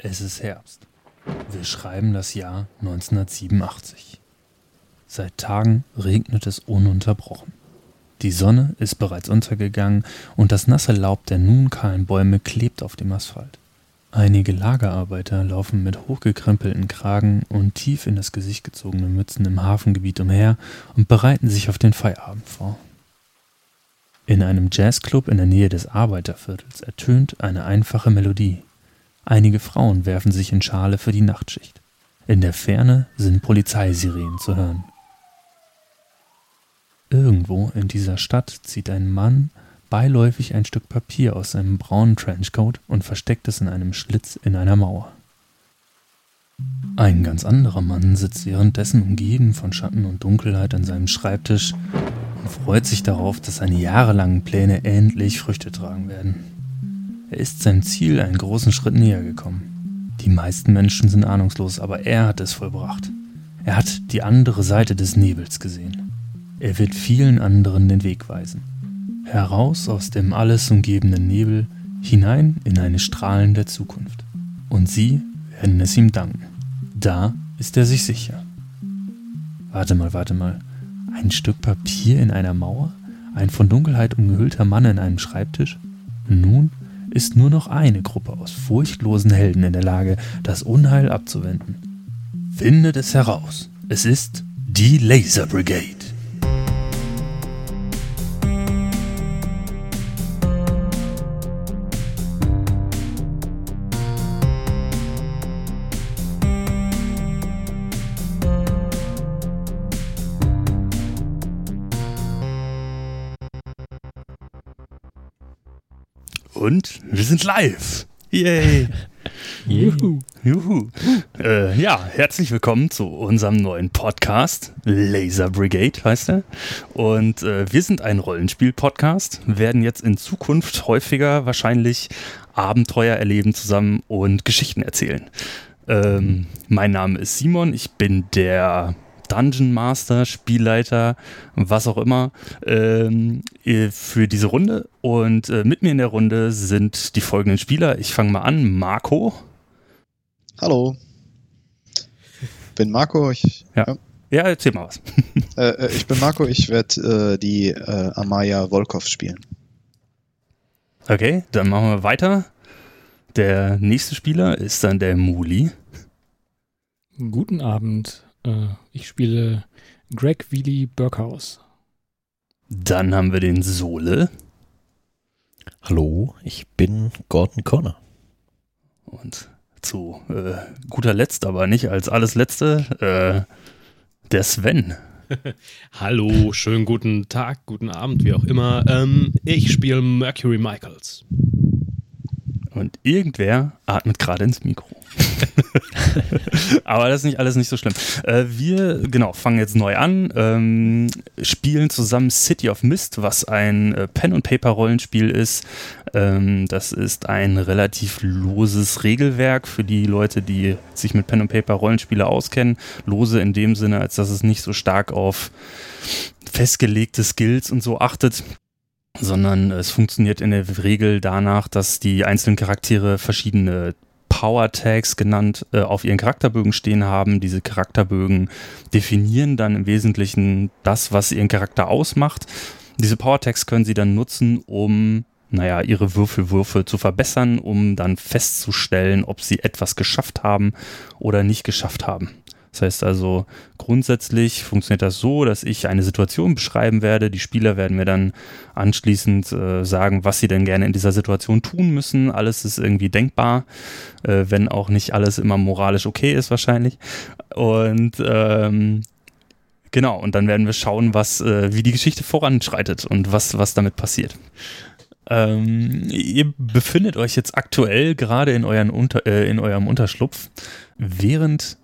Es ist Herbst. Wir schreiben das Jahr 1987. Seit Tagen regnet es ununterbrochen. Die Sonne ist bereits untergegangen und das nasse Laub der nun kahlen Bäume klebt auf dem Asphalt. Einige Lagerarbeiter laufen mit hochgekrempelten Kragen und tief in das Gesicht gezogenen Mützen im Hafengebiet umher und bereiten sich auf den Feierabend vor. In einem Jazzclub in der Nähe des Arbeiterviertels ertönt eine einfache Melodie. Einige Frauen werfen sich in Schale für die Nachtschicht. In der Ferne sind Polizeisirenen zu hören. Irgendwo in dieser Stadt zieht ein Mann beiläufig ein Stück Papier aus seinem braunen Trenchcoat und versteckt es in einem Schlitz in einer Mauer. Ein ganz anderer Mann sitzt währenddessen umgeben von Schatten und Dunkelheit an seinem Schreibtisch und freut sich darauf, dass seine jahrelangen Pläne endlich Früchte tragen werden. Er ist seinem Ziel einen großen Schritt näher gekommen. Die meisten Menschen sind ahnungslos, aber er hat es vollbracht. Er hat die andere Seite des Nebels gesehen. Er wird vielen anderen den Weg weisen. Heraus aus dem alles umgebenden Nebel, hinein in eine strahlende Zukunft. Und sie werden es ihm danken. Da ist er sich sicher. Warte mal, warte mal. Ein Stück Papier in einer Mauer? Ein von Dunkelheit umgehüllter Mann in einem Schreibtisch? Nun ist nur noch eine Gruppe aus furchtlosen Helden in der Lage, das Unheil abzuwenden. Findet es heraus. Es ist die Laser Brigade. Und wir sind live. Yay. Juhu. Juhu. Äh, ja, herzlich willkommen zu unserem neuen Podcast. Laser Brigade heißt er. Und äh, wir sind ein Rollenspiel-Podcast, werden jetzt in Zukunft häufiger wahrscheinlich Abenteuer erleben zusammen und Geschichten erzählen. Ähm, mein Name ist Simon, ich bin der Dungeon Master, Spielleiter, was auch immer, ähm, für diese Runde. Und äh, mit mir in der Runde sind die folgenden Spieler. Ich fange mal an. Marco. Hallo. Bin Marco. Ich, ja. ja. ja erzähl mal was. Äh, äh, ich bin Marco. Ich werde äh, die äh, Amaya Volkov spielen. Okay, dann machen wir weiter. Der nächste Spieler ist dann der Muli. Guten Abend. Äh, ich spiele Greg Wheely Burkhaus. Dann haben wir den Sole. Hallo, ich bin Gordon Connor. Und zu äh, guter Letzt, aber nicht als alles Letzte, äh, der Sven. Hallo, schönen guten Tag, guten Abend, wie auch immer. Ähm, ich spiele Mercury Michaels. Und irgendwer atmet gerade ins Mikro. Aber das ist nicht alles nicht so schlimm. Äh, wir, genau, fangen jetzt neu an, ähm, spielen zusammen City of Mist, was ein äh, Pen-and-Paper-Rollenspiel ist. Ähm, das ist ein relativ loses Regelwerk für die Leute, die sich mit Pen-and-Paper-Rollenspiele auskennen. Lose in dem Sinne, als dass es nicht so stark auf festgelegte Skills und so achtet sondern es funktioniert in der Regel danach, dass die einzelnen Charaktere verschiedene Power Tags genannt äh, auf ihren Charakterbögen stehen haben. Diese Charakterbögen definieren dann im Wesentlichen das, was ihren Charakter ausmacht. Diese Power Tags können sie dann nutzen, um naja, ihre Würfelwürfe zu verbessern, um dann festzustellen, ob sie etwas geschafft haben oder nicht geschafft haben. Das heißt also, grundsätzlich funktioniert das so, dass ich eine Situation beschreiben werde. Die Spieler werden mir dann anschließend äh, sagen, was sie denn gerne in dieser Situation tun müssen. Alles ist irgendwie denkbar, äh, wenn auch nicht alles immer moralisch okay ist wahrscheinlich. Und ähm, genau, und dann werden wir schauen, was, äh, wie die Geschichte voranschreitet und was, was damit passiert. Ähm, ihr befindet euch jetzt aktuell gerade in, euren Unter, äh, in eurem Unterschlupf, während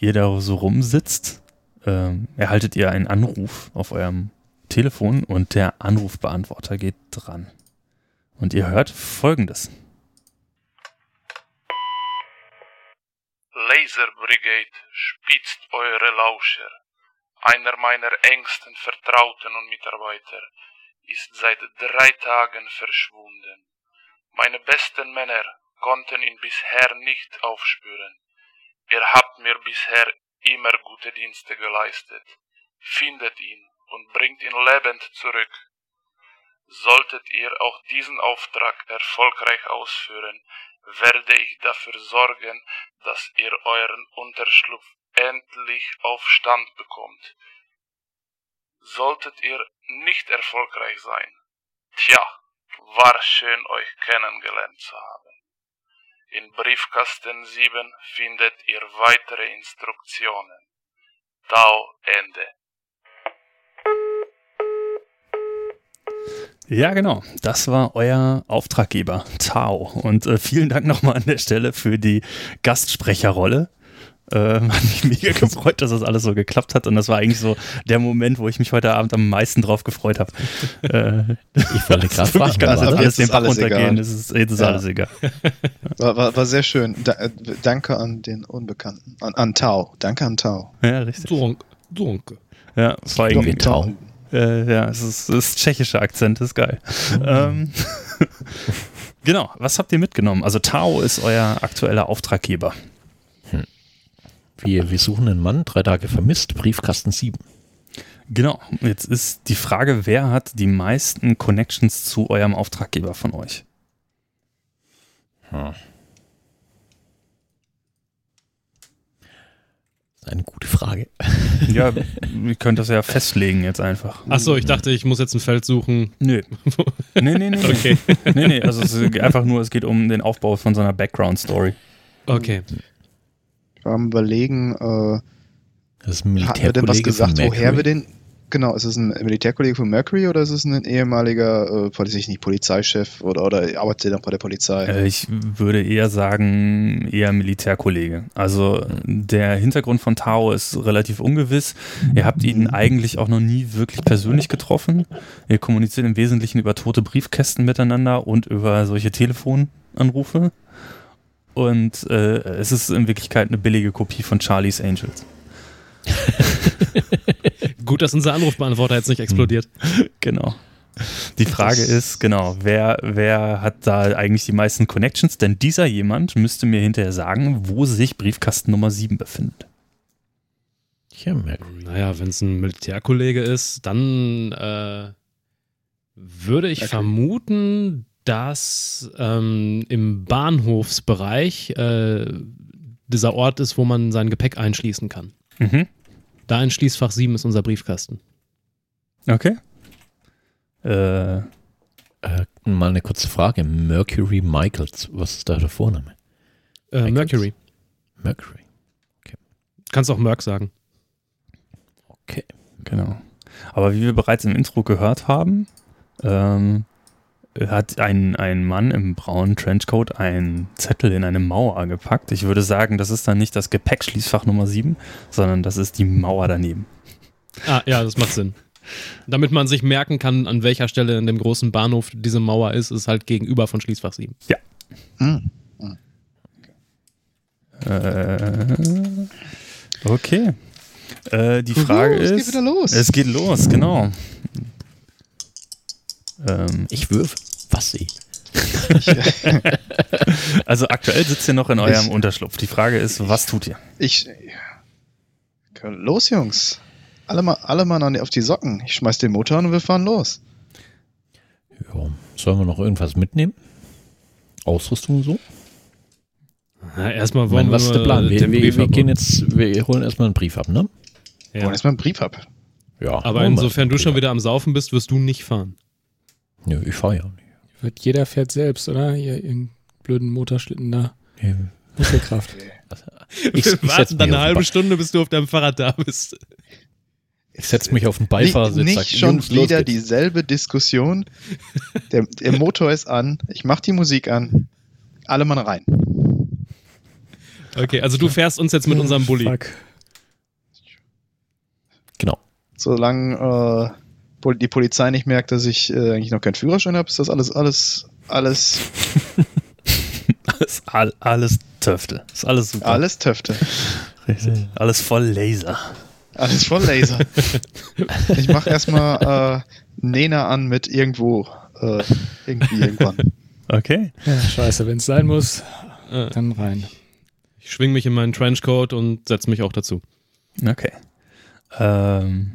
ihr da so rumsitzt, ähm, erhaltet ihr einen Anruf auf eurem Telefon und der Anrufbeantworter geht dran. Und ihr hört folgendes. Laser Brigade spitzt eure Lauscher. Einer meiner engsten Vertrauten und Mitarbeiter ist seit drei Tagen verschwunden. Meine besten Männer konnten ihn bisher nicht aufspüren. Ihr habt mir bisher immer gute Dienste geleistet. Findet ihn und bringt ihn lebend zurück. Solltet ihr auch diesen Auftrag erfolgreich ausführen, werde ich dafür sorgen, dass ihr euren Unterschlupf endlich auf Stand bekommt. Solltet ihr nicht erfolgreich sein, tja, war schön euch kennengelernt zu haben. In Briefkasten 7 findet ihr weitere Instruktionen. Tau Ende. Ja, genau. Das war euer Auftraggeber, Tao. Und äh, vielen Dank nochmal an der Stelle für die Gastsprecherrolle. Ähm, hat mich mega gefreut, dass das alles so geklappt hat. Und das war eigentlich so der Moment, wo ich mich heute Abend am meisten drauf gefreut habe. Äh, Ich wollte gerade fragen, kann das jetzt alles den Bach runtergehen. Es ist, jetzt ist Ja. alles egal. War, war, war sehr schön. Da, äh, danke an den Unbekannten. An, an Tau. Danke an Tau. Ja, richtig. Dunk, Dunke. Ja, vor allem, Wie Tau. äh, ja, es ist, es ist tschechischer Akzent, ist geil. Ähm, genau, was habt ihr mitgenommen? Also Tao ist euer aktueller Auftraggeber. Wir, wir suchen einen Mann, drei Tage vermisst, Briefkasten 7. Genau, jetzt ist die Frage, wer hat die meisten Connections zu eurem Auftraggeber von euch? Hm. Das ist eine gute Frage. Ja, ihr könnt das ja festlegen jetzt einfach. Achso, ich dachte, ich muss jetzt ein Feld suchen. Nö. Nee, nee, nee. nee. Okay, Nee, nee, also es ist einfach nur, es geht um den Aufbau von so einer Background-Story. okay. Am überlegen, äh, Das hatten wir denn was gesagt, woher wir den. Genau, ist es ein Militärkollege von Mercury oder ist es ein ehemaliger, äh, weiß ich nicht, Polizeichef oder, oder arbeitet er noch bei der Polizei? Äh, Ich würde eher sagen, eher Militärkollege. Also der Hintergrund von Tao ist relativ ungewiss. Ihr habt ihn eigentlich auch noch nie wirklich persönlich getroffen. Ihr kommuniziert im Wesentlichen über tote Briefkästen miteinander und über solche Telefonanrufe. Und äh, es ist in Wirklichkeit eine billige Kopie von Charlie's Angels. Gut, dass unser Anrufbeantworter jetzt nicht explodiert. Genau. Die Frage ist, genau, wer, wer hat da eigentlich die meisten Connections? Denn dieser jemand müsste mir hinterher sagen, wo sich Briefkasten Nummer 7 befindet. Ja, Mercury. Naja, wenn es ein Militärkollege ist, dann äh, würde ich Okay. vermuten, dass ähm, im Bahnhofsbereich äh, dieser Ort ist, wo man sein Gepäck einschließen kann. Mhm. Da in Schließfach 7 ist unser Briefkasten. Okay. Äh, Äh, mal eine kurze Frage. Mercury Michaels, was ist da der Vorname? Äh? Mercury. Mercury. Kannst auch Merck sagen. Okay. genau. Aber wie wir bereits im Intro gehört haben, ähm, hat ein, ein Mann im braunen Trenchcoat einen Zettel in eine Mauer gepackt. Ich würde sagen, das ist dann nicht das Gepäckschließfach Nummer 7, sondern das ist die Mauer daneben. Ah, ja, das macht Sinn. Damit man sich merken kann, an welcher Stelle in dem großen Bahnhof diese Mauer ist, ist halt gegenüber von Schließfach 7. Hm. Äh, okay. Äh, die Frage Uhu, es ist. geht wieder los. Es geht los, genau. Ähm, Ich würfe. Was sie? also aktuell sitzt ihr noch in eurem Ich- Unterschlupf. Die Frage ist, was tut ihr? Ich. Los, Jungs. Alle mal, alle mal an die- auf die Socken. Ich schmeiß den Motor an und wir fahren los. Ja. Sollen wir noch irgendwas mitnehmen? Ausrüstung so? Ja, erstmal wollen meine, was ist wir der Plan? Wir, wir, wir gehen jetzt, wir holen erstmal einen Brief ab, ne? Ja. Und erstmal einen Brief ab. Ja. Aber holen insofern du schon ab. wieder am Saufen bist, wirst du nicht fahren. Nö, ich fahre ja nicht. Wird jeder fährt selbst, oder? Ihr ihren blöden Motorschlitten da. Ja, Muskelkraft. Ich, ich setze warten dann eine halbe Be- Stunde, bis du auf deinem Fahrrad da bist. ich setz mich auf den Nicht, Beifahrersitz. nicht sag, schon Jungs, wieder dieselbe Diskussion. Der, der Motor ist an. Ich mach die Musik an. Alle mal rein. Okay, also du fährst uns jetzt mit unserem Bulli. Fuck. Genau. Solange äh, die Polizei nicht merkt, dass ich äh, eigentlich noch keinen Führerschein habe, ist das alles, alles, alles, Alles, all, alles Töfte. Ist alles super. alles Töfte. Richtig. Alles voll Laser. Alles voll Laser. ich mache erstmal äh, Nena an mit irgendwo. Äh, irgendwie irgendwann. Okay. Ja, scheiße, wenn es sein muss, Äh, dann rein. ich schwing mich in meinen Trenchcoat und setze mich auch dazu. Okay. Ähm,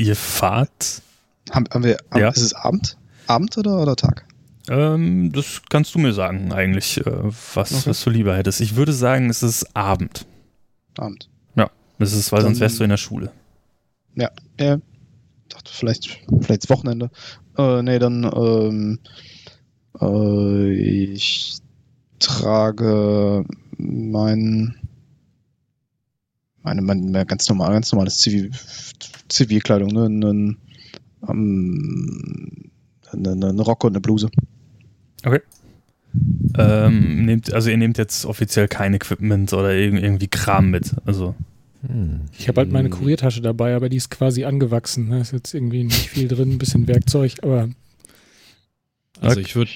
ihr fahrt. Haben, haben wir, haben, Ja. ist es Abend? Abend oder, oder Tag? Ähm, das kannst du mir sagen, eigentlich, äh, was, Okay. was du lieber hättest. Ich würde sagen, es ist Abend. Abend. Das ist, weil sonst Dann- wärst du in der Schule. Ja, dachte vielleicht, vielleicht das Wochenende. Äh, nee, dann ähm, äh, ich trage mein meine, mein, mein ganz normal, ganz normales Zivil, Zivilkleidung, ne? Einen, ähm, einen, einen Rock und eine Bluse. Ähm, nehmt, also ihr nehmt jetzt offiziell kein Equipment oder irg irgendwie Kram mit. Also, Hm. Ich habe halt meine. Kuriertasche dabei, aber die ist quasi angewachsen. Da ist jetzt irgendwie nicht viel drin, ein bisschen Werkzeug, aber Also Okay. ich würde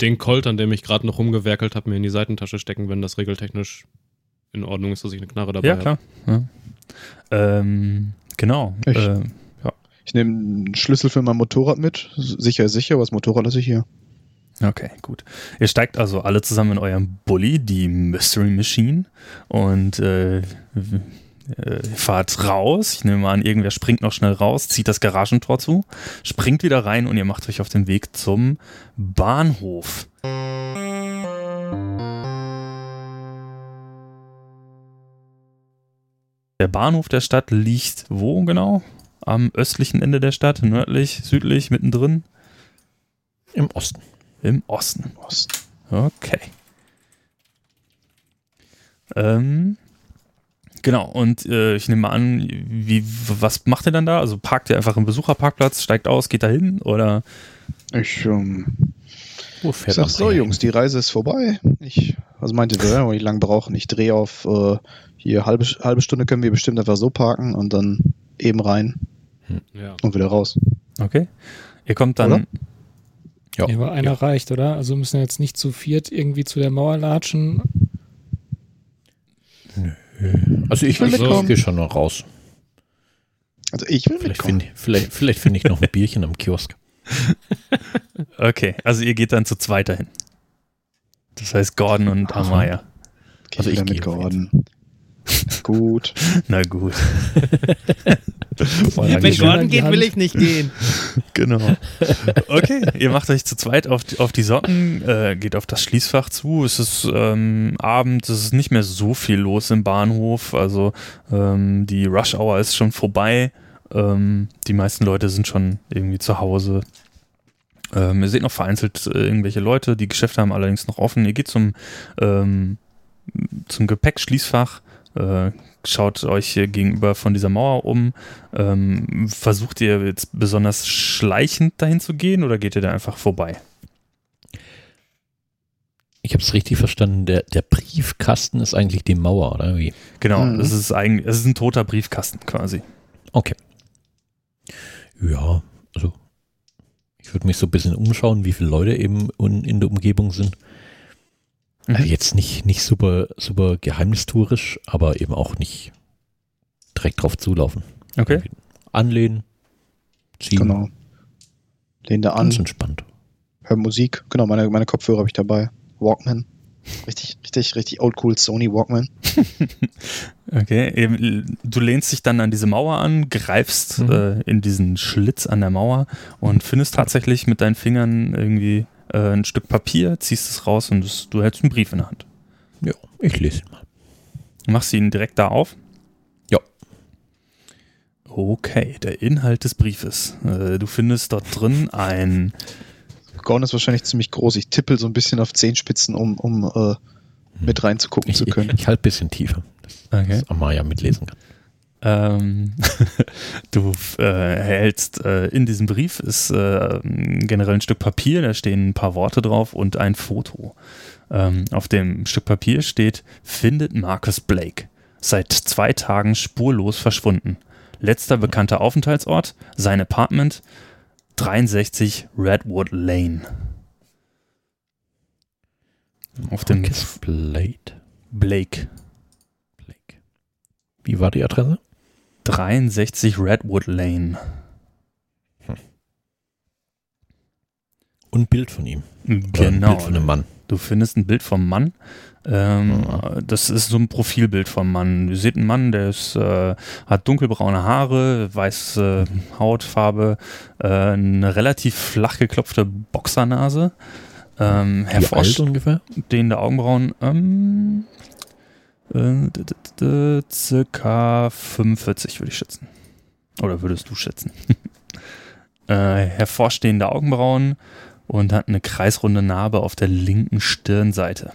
den Colt, an dem ich gerade noch rumgewerkelt habe, mir in die Seitentasche stecken, wenn das regeltechnisch in Ordnung ist, dass ich eine Knarre dabei ja, habe. klar. Ja. Ähm, genau. Ich- Äh, Ich nehme einen Schlüssel für mein Motorrad mit. Sicher ist sicher, aber das Motorrad lasse ich hier. Okay, gut. Ihr steigt also alle zusammen in eurem Bulli, die Mystery Machine, und äh, äh, fahrt raus. Ich nehme mal an, irgendwer springt noch schnell raus, zieht das Garagentor zu, springt wieder rein und ihr macht euch auf den Weg zum Bahnhof. Der Bahnhof der Stadt liegt wo genau? Am östlichen Ende der Stadt, nördlich, südlich, mittendrin? Im Osten. Im Osten. Osten. Okay. Ähm, genau, und äh, ich nehme an, wie, was macht ihr dann da? Also parkt ihr einfach im Besucherparkplatz, steigt aus, geht da hin oder? Ich ähm, Wo Ich fährt sag das so, hin? Jungs, die Reise ist vorbei. Ich, was meinte wir, wenn wir nicht lang brauchen? Ich drehe auf äh, hier halbe, halbe Stunde können wir bestimmt einfach so parken und dann eben rein Ja. und wieder raus. Okay. Ihr kommt dann. Oder? Ja. ja, aber einer reicht, oder? Also müssen wir jetzt nicht zu viert irgendwie zu der Mauer latschen. Also ich, will ich, ich mitkommen. gehe schon noch raus. Also ich will Vielleicht mitkommen. finde vielleicht, vielleicht find ich noch ein Bierchen am Kiosk. Okay, also ihr geht dann zu zweit dahin. Das heißt Gordon und. Amaya. Okay, Also ich gehe mit Gordon. Gut. Na gut. Wenn Gordon geht, will ich nicht gehen. Genau. Okay, ihr macht euch zu zweit auf die, auf die Socken, äh, geht auf das Schließfach zu. Es ist ähm, Abend, es ist nicht mehr so viel los im Bahnhof. Also ähm, die Rush Hour ist schon vorbei. Ähm, die meisten Leute sind schon irgendwie zu Hause. Ähm, ihr seht noch vereinzelt äh, irgendwelche Leute, die Geschäfte haben allerdings noch offen. Ihr geht zum, ähm, zum Gepäckschließfach, äh, schaut euch hier gegenüber von dieser Mauer um. Ähm, versucht ihr jetzt besonders schleichend dahin zu gehen oder geht ihr da einfach vorbei? Ich habe es richtig verstanden, der, der Briefkasten ist eigentlich die Mauer, oder wie? Genau, Mhm. das ist eigentlich, es ist ein toter Briefkasten quasi. Okay. Ja, also ich würde mich so ein bisschen umschauen, wie viele Leute eben un, in der Umgebung sind. Mhm. Also jetzt nicht, nicht super, super geheimnistuerisch, aber eben auch nicht direkt drauf zulaufen. Okay. Anlehnen, ziehen, Genau. Lehn da ganz an, entspannt. hör Musik. Genau, meine, meine Kopfhörer habe ich dabei. Walkman. Richtig, richtig, richtig oldschool Sony Walkman. Okay, eben, du lehnst dich dann an diese Mauer an, greifst Mhm. äh, in diesen Schlitz an der Mauer und findest tatsächlich mit deinen Fingern irgendwie äh, ein Stück Papier, ziehst es raus und es, du hältst einen Brief in der Hand. Ja, ich lese ihn mal. Machst ihn direkt da auf? Ja. Okay, der Inhalt des Briefes. Äh, du findest dort drin ein Gordon ist wahrscheinlich ziemlich groß. Ich tippel so ein bisschen auf Zehenspitzen, um, um äh, mit reinzugucken Ich, zu ich, können. ich halte ein bisschen tiefer, Okay. dass Amaya mitlesen kann. Ähm, du äh, erhältst äh, in diesem Brief ist äh, generell ein Stück Papier, da stehen ein paar Worte drauf und ein Foto. Ähm, auf dem Stück Papier steht, findet Marcus Blake. Seit zwei Tagen spurlos verschwunden. Letzter bekannter Aufenthaltsort, sein Apartment, 63 Redwood Lane. Auf dem Marcus Blade. Blake. Blake. Wie war die Adresse? 63 Redwood Lane. Und ein Bild von ihm. Oder Ein Genau. Bild von einem Mann. Du findest ein Bild vom Mann. Ähm, Das ist so ein Profilbild vom Mann. Ihr seht einen Mann, der ist, äh, hat dunkelbraune Haare, weiße Hautfarbe, äh, eine relativ flach geklopfte Boxernase, ähm, Wie alt ungefähr? hervorstehende Augenbrauen, ähm, äh, circa 45 würde ich schätzen. Oder würdest du schätzen? äh, hervorstehende Augenbrauen und hat eine kreisrunde Narbe auf der linken Stirnseite.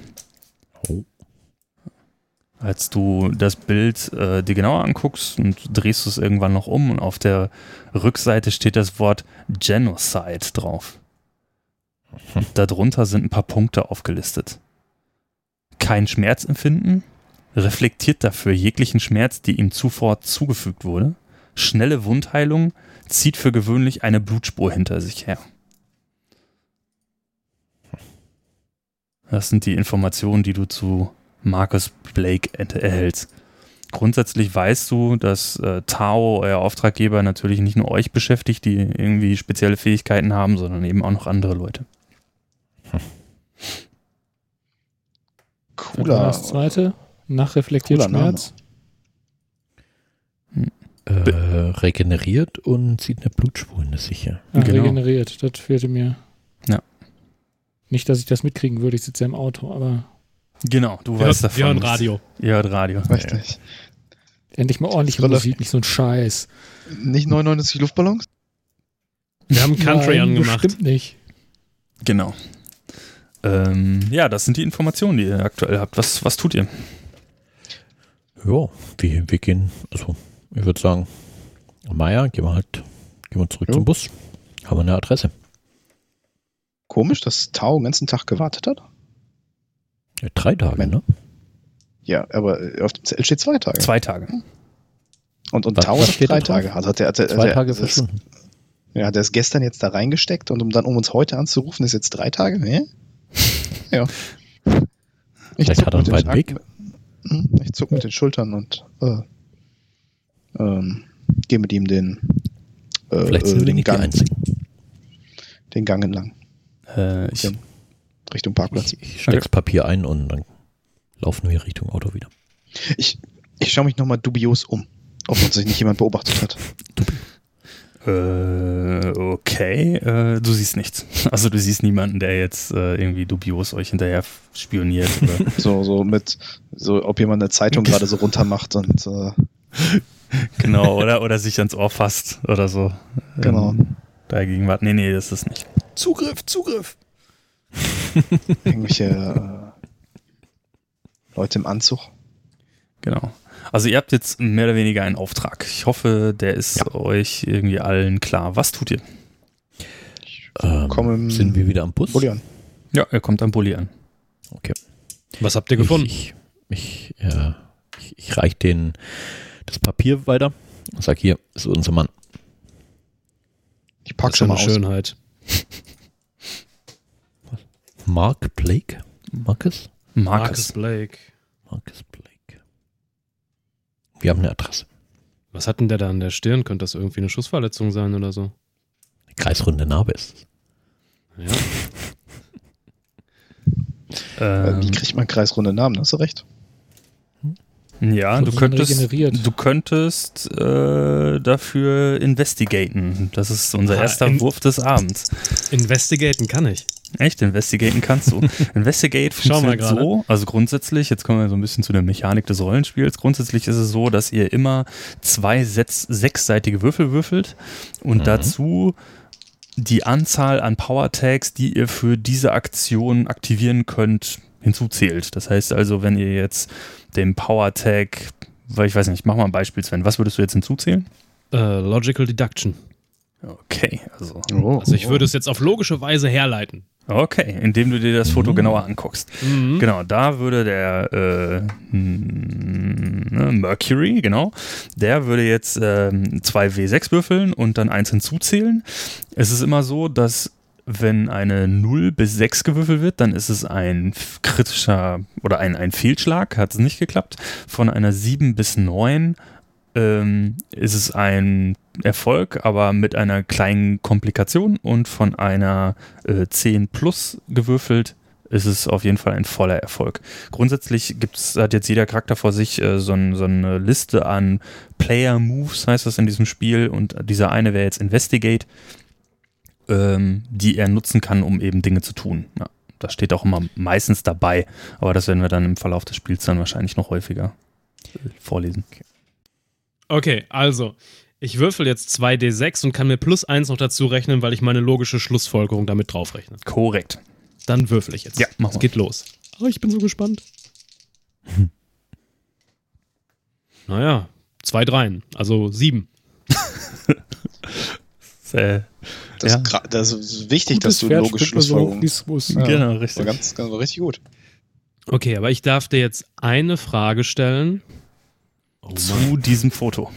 Als du das Bild äh, dir genauer anguckst und drehst es irgendwann noch um und auf der Rückseite steht das Wort Genocide drauf. Darunter sind ein paar Punkte aufgelistet. Kein Schmerzempfinden, reflektiert dafür jeglichen Schmerz, die ihm zuvor zugefügt wurde. Schnelle Wundheilung zieht für gewöhnlich eine Blutspur hinter sich her. Das sind die Informationen, die du zu Marcus Blake erhältst. Grundsätzlich weißt du, dass äh, Tao, euer Auftraggeber, natürlich nicht nur euch beschäftigt, die irgendwie spezielle Fähigkeiten haben, sondern eben auch noch andere Leute. War Cooler. Das zweite, nachreflektiert. Schmerz. Äh, regeneriert und zieht eine Blutspur in das sicher. Ah, Genau. Regeneriert, das fehlte mir. Ja. Nicht, dass ich das mitkriegen würde, ich sitze ja im Auto, aber Genau, du Wir, weißt davon. wir hören Radio. Ihr hört Radio. Richtig. endlich mal ordentliche Soll das- Musik, nicht so ein Scheiß. Nicht 99 Luftballons? Wir haben Country Nein, angemacht. Bestimmt nicht. Genau. Ähm, ja, das sind die Informationen, die ihr aktuell habt. Was, was tut ihr? Ja, wir, wir gehen, also ich würde sagen, Meier, gehen wir halt, gehen wir zurück Jo. zum Bus. Haben wir eine Adresse. Komisch, dass Tao den ganzen Tag gewartet hat. Ja, drei Tage, Wenn- ne? Ja, aber äh, auf dem Zettel steht zwei Tage. Zwei Tage. Und, und Was- Tao was hat drei? Tage. Also hat er, hat er, Zwei hat er, Tage verschwunden. Ja, hat er es gestern jetzt da reingesteckt und um dann um uns heute anzurufen, ist jetzt drei Tage? Nee? Ja. Ich Vielleicht zuck hat er mit einen den- weiten Weg. Hm, Ich zuck mit den Schultern und äh, ähm, gehe mit ihm den, äh, Vielleicht äh, sind wir den, die Gang, den Gang entlang, Äh, ich, Ja. Richtung Parkplatz. Ich, ich steck's Papier ein und dann laufen wir Richtung Auto wieder. Ich, ich schaue mich nochmal dubios um, ob uns sich nicht jemand beobachtet hat. Äh, okay, äh, du siehst nichts. Also du siehst niemanden, der jetzt äh, irgendwie dubios euch hinterher spioniert. Oder So, so mit, so, ob jemand eine Zeitung gerade so runtermacht und äh, genau, oder, oder sich ans Ohr fasst oder so. Genau. Ähm, dagegen warten. Nee, nee, das ist nicht. Zugriff, Zugriff. irgendwelche äh, Leute im Anzug. Genau. Also ihr habt jetzt mehr oder weniger einen Auftrag. Ich hoffe, der ist Ja. euch irgendwie allen klar. Was tut ihr? Ähm, sind wir wieder am Bus? Bulli an. Ja, er kommt am Bulli an. Okay. Was habt ihr gefunden? Ich, ich, ich, ja, ich, ich reich den das Papier weiter und sag hier, ist unser Mann. Ich pack schon mal. Schönheit. Mark Blake? Marcus? Marcus. Blake. Marcus Blake. Wir haben eine Adresse. Was hat denn der da an der Stirn? Könnte das irgendwie eine Schussverletzung sein oder so? Eine kreisrunde Narbe ist es. Ja. Äh, Ähm, Wie kriegt man kreisrunde Namen? Hast du recht. Ja, So du könntest, regeneriert. du könntest äh, dafür investigaten. Das ist unser Ah, erster in- Wurf des Abends. Investigaten kann ich. Echt? Investigaten kannst du. Investigate Schau mal funktioniert gerade. so, also grundsätzlich, jetzt kommen wir so ein bisschen zu der Mechanik des Rollenspiels. Grundsätzlich ist es so, dass ihr immer zwei Setz, sechsseitige Würfel würfelt und Mhm. dazu die Anzahl an Power Tags, die ihr für diese Aktion aktivieren könnt, hinzuzählt. Das heißt also, wenn ihr jetzt dem Power Tag, weil ich weiß nicht, mach mal ein Beispiel, Sven, was würdest du jetzt hinzuzählen? Äh, Logical Deduction. Okay, also Oh, Also ich würde es jetzt auf logische Weise herleiten. okay, indem du dir das Foto Mhm. genauer anguckst. Mhm. Genau, da würde der äh, hm, ne, Mercury, genau, der würde jetzt ähm, zwei W6 würfeln und dann eins hinzuzählen. Es ist immer so, dass wenn eine 0 bis 6 gewürfelt wird, dann ist es ein kritischer oder ein, ein Fehlschlag, hat es nicht geklappt. Von einer 7 bis 9 ähm, ist es ein Erfolg, aber mit einer kleinen Komplikation und von einer äh, 10 plus gewürfelt ist es auf jeden Fall ein voller Erfolg. Grundsätzlich gibt's, hat jetzt jeder Charakter vor sich äh, so, ein, so eine Liste an Player Moves, heißt das in diesem Spiel, und dieser eine wäre jetzt Investigate, ähm, die er nutzen kann, um eben Dinge zu tun. Ja, das steht auch immer meistens dabei, aber das werden wir dann im Verlauf des Spiels dann wahrscheinlich noch häufiger vorlesen. Okay, also, ich würfel jetzt 2d6 und kann mir plus 1 noch dazu rechnen, weil ich meine logische Schlussfolgerung damit draufrechne. Korrekt. Dann würfel ich jetzt. Ja, mach Es mal. geht los. Oh, ich bin so gespannt. naja, zwei Dreien, also sieben. Äh, Das, Ja. ist das ist wichtig, Gutes dass du Pferd so hoch, Schlussfolgerungen. es muss. Ja. Genau, War richtig. ganz, ganz war richtig gut. Okay, aber ich darf dir jetzt eine Frage stellen. Oh. Zu diesem Foto.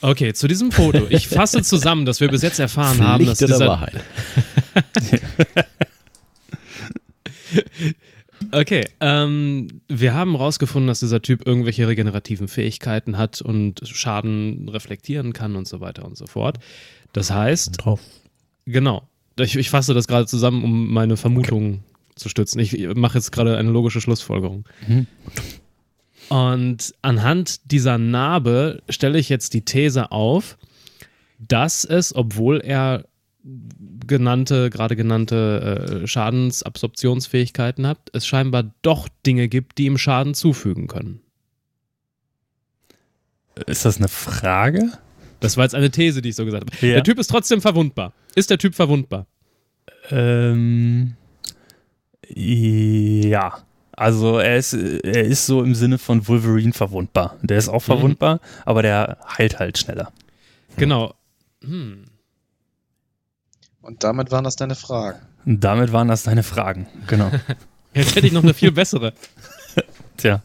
Okay, zu diesem Foto. Ich fasse zusammen, dass wir bis jetzt erfahren haben, dass Pflicht der dieser, Wahrheit. Okay, ähm, wir haben rausgefunden, dass dieser Typ irgendwelche regenerativen Fähigkeiten hat und Schaden reflektieren kann und so weiter und so fort. Das heißt. Genau, ich, ich fasse das gerade zusammen, um meine Vermutungen zu stützen. Ich mache jetzt gerade eine logische Schlussfolgerung. Mhm. Und anhand dieser Narbe stelle ich jetzt die These auf, dass es, obwohl er genannte, gerade genannte äh, Schadensabsorptionsfähigkeiten hat, es scheinbar doch Dinge gibt, die ihm Schaden zufügen können. Ist das eine Frage? Das war jetzt eine These, die ich so gesagt habe. Ja. Der Typ ist trotzdem verwundbar. Ist der Typ verwundbar? Ähm, ja. Also er ist, er ist so im Sinne von Wolverine verwundbar. Der ist auch verwundbar, aber der heilt halt schneller. Genau. Hm. Und damit waren das deine Fragen. Und damit waren das deine Fragen. Genau. Jetzt hätte ich noch eine viel bessere. Tja.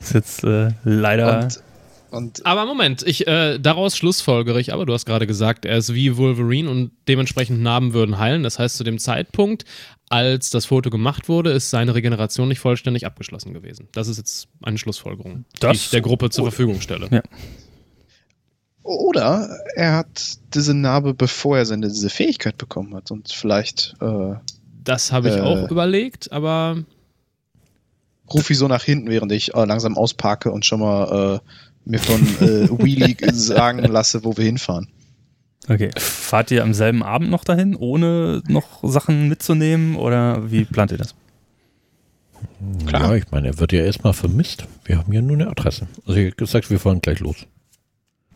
Ist jetzt äh, leider. Und, und Aber Moment, ich, äh, daraus schlussfolgere ich, aber du hast gerade gesagt, er ist wie Wolverine und dementsprechend Narben würden heilen. Das heißt, zu dem Zeitpunkt, als das Foto gemacht wurde, ist seine Regeneration nicht vollständig abgeschlossen gewesen. Das ist jetzt eine Schlussfolgerung, die Das- ich der Gruppe zur Verfügung stelle. Ja. oder er hat diese Narbe, bevor er seine diese Fähigkeit bekommen hat. Und vielleicht äh, Das habe ich Äh. auch überlegt, aber ruf ich so nach hinten, während ich äh, langsam ausparke und schon mal äh, mir von äh, Wheelie sagen lasse, wo wir hinfahren. Okay. Fahrt ihr am selben Abend noch dahin, ohne noch Sachen mitzunehmen? Oder wie plant ihr das? Klar. Ja, ich meine, er wird ja erstmal vermisst. Wir haben ja nur eine Adresse. Also ich gesagt, wir fahren gleich los.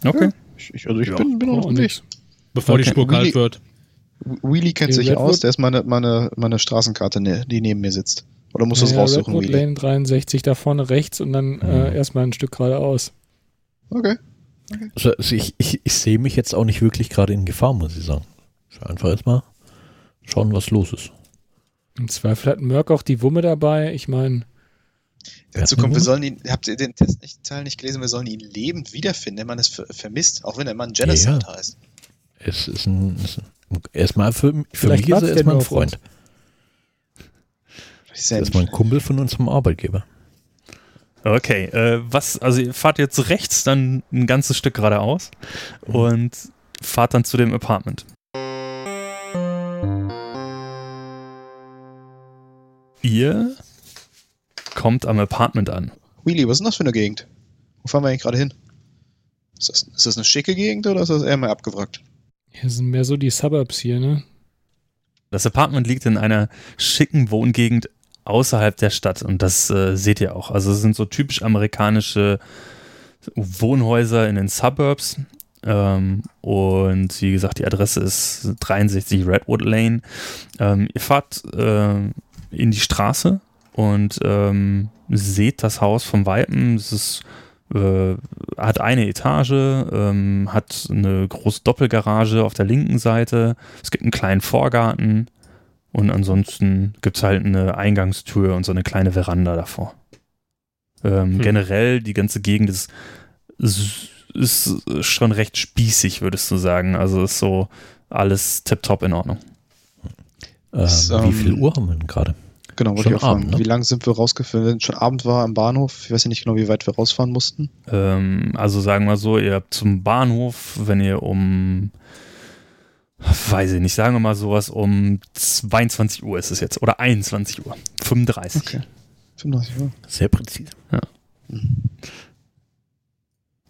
Okay. Ich, ich, also ich Ja, bin, bin auch nix. bevor die Okay. Spur kalt wird. Wheelie kennt Die sich Redwood- aus, der ist meine, meine, meine Straßenkarte, ne, die neben mir sitzt. Oder musst du es Ja, raussuchen, Redwood Wheelie? Lane 63 da vorne rechts und dann äh, erstmal ein Stück geradeaus. Okay. Also, also ich, ich, ich sehe mich jetzt auch nicht wirklich gerade in Gefahr, muss ich sagen. Einfach erstmal schauen, was los ist. Im Zweifel hat Merck auch die Wumme dabei. Ich meine, Dazu kommt, wir sollen ihn, habt ihr den Test nicht, Teil nicht gelesen, wir sollen ihn lebend wiederfinden, wenn man es ver vermisst, auch wenn er Mann Genocide Ja. heißt. Es ist ein, ist erstmal für, für mich ist er der erstmal ein. Freund. Ist ja Erstmal ein Kumpel von unserem Arbeitgeber. Okay. Äh, was, also ihr fahrt jetzt rechts dann ein ganzes Stück geradeaus und fahrt dann zu dem Apartment. Ihr kommt am Apartment an. Wheelie, was ist denn das für eine Gegend? Wo fahren wir eigentlich gerade hin? Ist das, ist das eine schicke Gegend oder ist das eher mal abgewrackt? hier sind mehr so die Suburbs hier, ne? Das Apartment liegt in einer schicken Wohngegend außerhalb der Stadt und das äh, seht ihr auch. Also es sind so typisch amerikanische Wohnhäuser in den Suburbs. Ähm, und wie gesagt, die Adresse ist 63 Redwood Lane. Ähm, ihr fahrt ähm, in die Straße und ähm, seht das Haus vom Weitem. Es ist äh, hat eine Etage, ähm, hat eine große Doppelgarage auf der linken Seite. Es gibt einen kleinen Vorgarten und ansonsten gibt es halt eine Eingangstür und so eine kleine Veranda davor. Ähm, Hm. Generell, die ganze Gegend ist, ist, ist schon recht spießig, würdest du sagen. Also ist so alles tipptopp in Ordnung. Äh, Ist, wie ähm, viel Uhr haben wir denn gerade? Genau, wollte Schon ich auch fragen. Abend, ne? Wie lange sind wir rausgefahren? Wenn schon Abend war am Bahnhof, ich weiß ja nicht genau, wie weit wir rausfahren mussten. Ähm, also sagen wir so, ihr habt zum Bahnhof, wenn ihr um, weiß ich nicht, sagen wir mal sowas, um 22 Uhr ist es jetzt oder 21 Uhr, 35. Okay. 35 Uhr. Sehr präzise.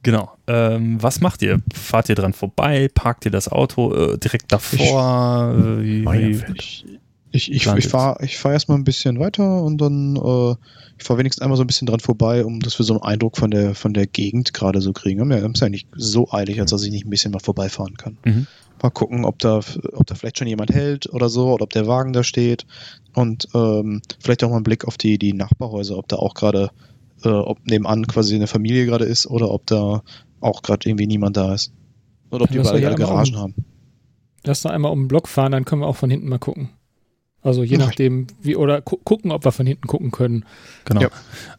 Genau. Ähm, was macht ihr? Fahrt ihr dran vorbei? Parkt ihr das Auto äh, direkt davor? Äh, wie, fährt. Ich, ich, ich, ich fahre ich fahr erstmal ein bisschen weiter und dann äh, ich fahre wenigstens einmal so ein bisschen dran vorbei, um dass wir so einen Eindruck von der von der Gegend gerade so kriegen. Wir haben es ja nicht so eilig, als dass ich nicht ein bisschen mal vorbeifahren kann. Mhm. Mal gucken, ob da, ob da vielleicht schon jemand hält oder so, oder ob der Wagen da steht. Und ähm, vielleicht auch mal einen Blick auf die, die Nachbarhäuser, ob da auch gerade, äh, ob nebenan quasi eine Familie gerade ist oder ob da auch gerade irgendwie niemand da ist. Oder ob die überall einmal Garagen um. haben. Lass doch einmal um den Block fahren, dann können wir auch von hinten mal gucken. Also je nachdem, wie, oder gu gucken, ob wir von hinten gucken können. Genau. Ja.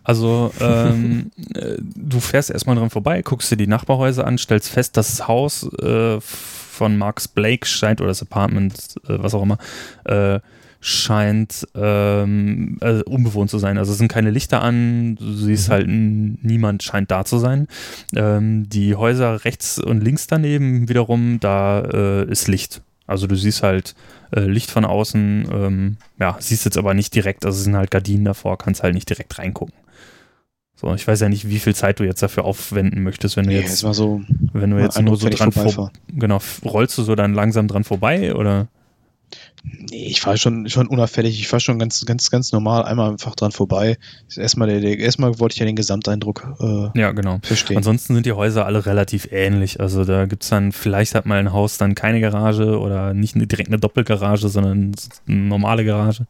Also ähm, äh, du fährst erstmal dran vorbei, guckst dir die Nachbarhäuser an, stellst fest, dass das Haus äh, von Marks Blake scheint, oder das Apartment, äh, was auch immer, äh, scheint ähm, äh, unbewohnt zu sein. Also es sind keine Lichter an, du siehst Mhm. halt, niemand scheint da zu sein. Ähm, die Häuser rechts und links daneben wiederum, da äh, ist Licht. Also du siehst halt äh, Licht von außen, ähm, ja, siehst jetzt aber nicht direkt, also es sind halt Gardinen davor, kannst halt nicht direkt reingucken. So, ich weiß ja nicht, wie viel Zeit du jetzt dafür aufwenden möchtest, wenn du Nee, jetzt, jetzt so wenn du jetzt nur so dran vor, genau, rollst du so dann langsam dran vorbei oder? Nee, ich fahre schon, schon unauffällig, ich fahre schon ganz, ganz, ganz normal einmal einfach dran vorbei. Erstmal, der, der, erstmal wollte ich ja den Gesamteindruck äh, Ja, genau. verstehen. Ansonsten sind die Häuser alle relativ ähnlich. Also da gibt's dann, vielleicht hat mal ein Haus dann keine Garage oder nicht eine, direkt eine Doppelgarage, sondern eine normale Garage.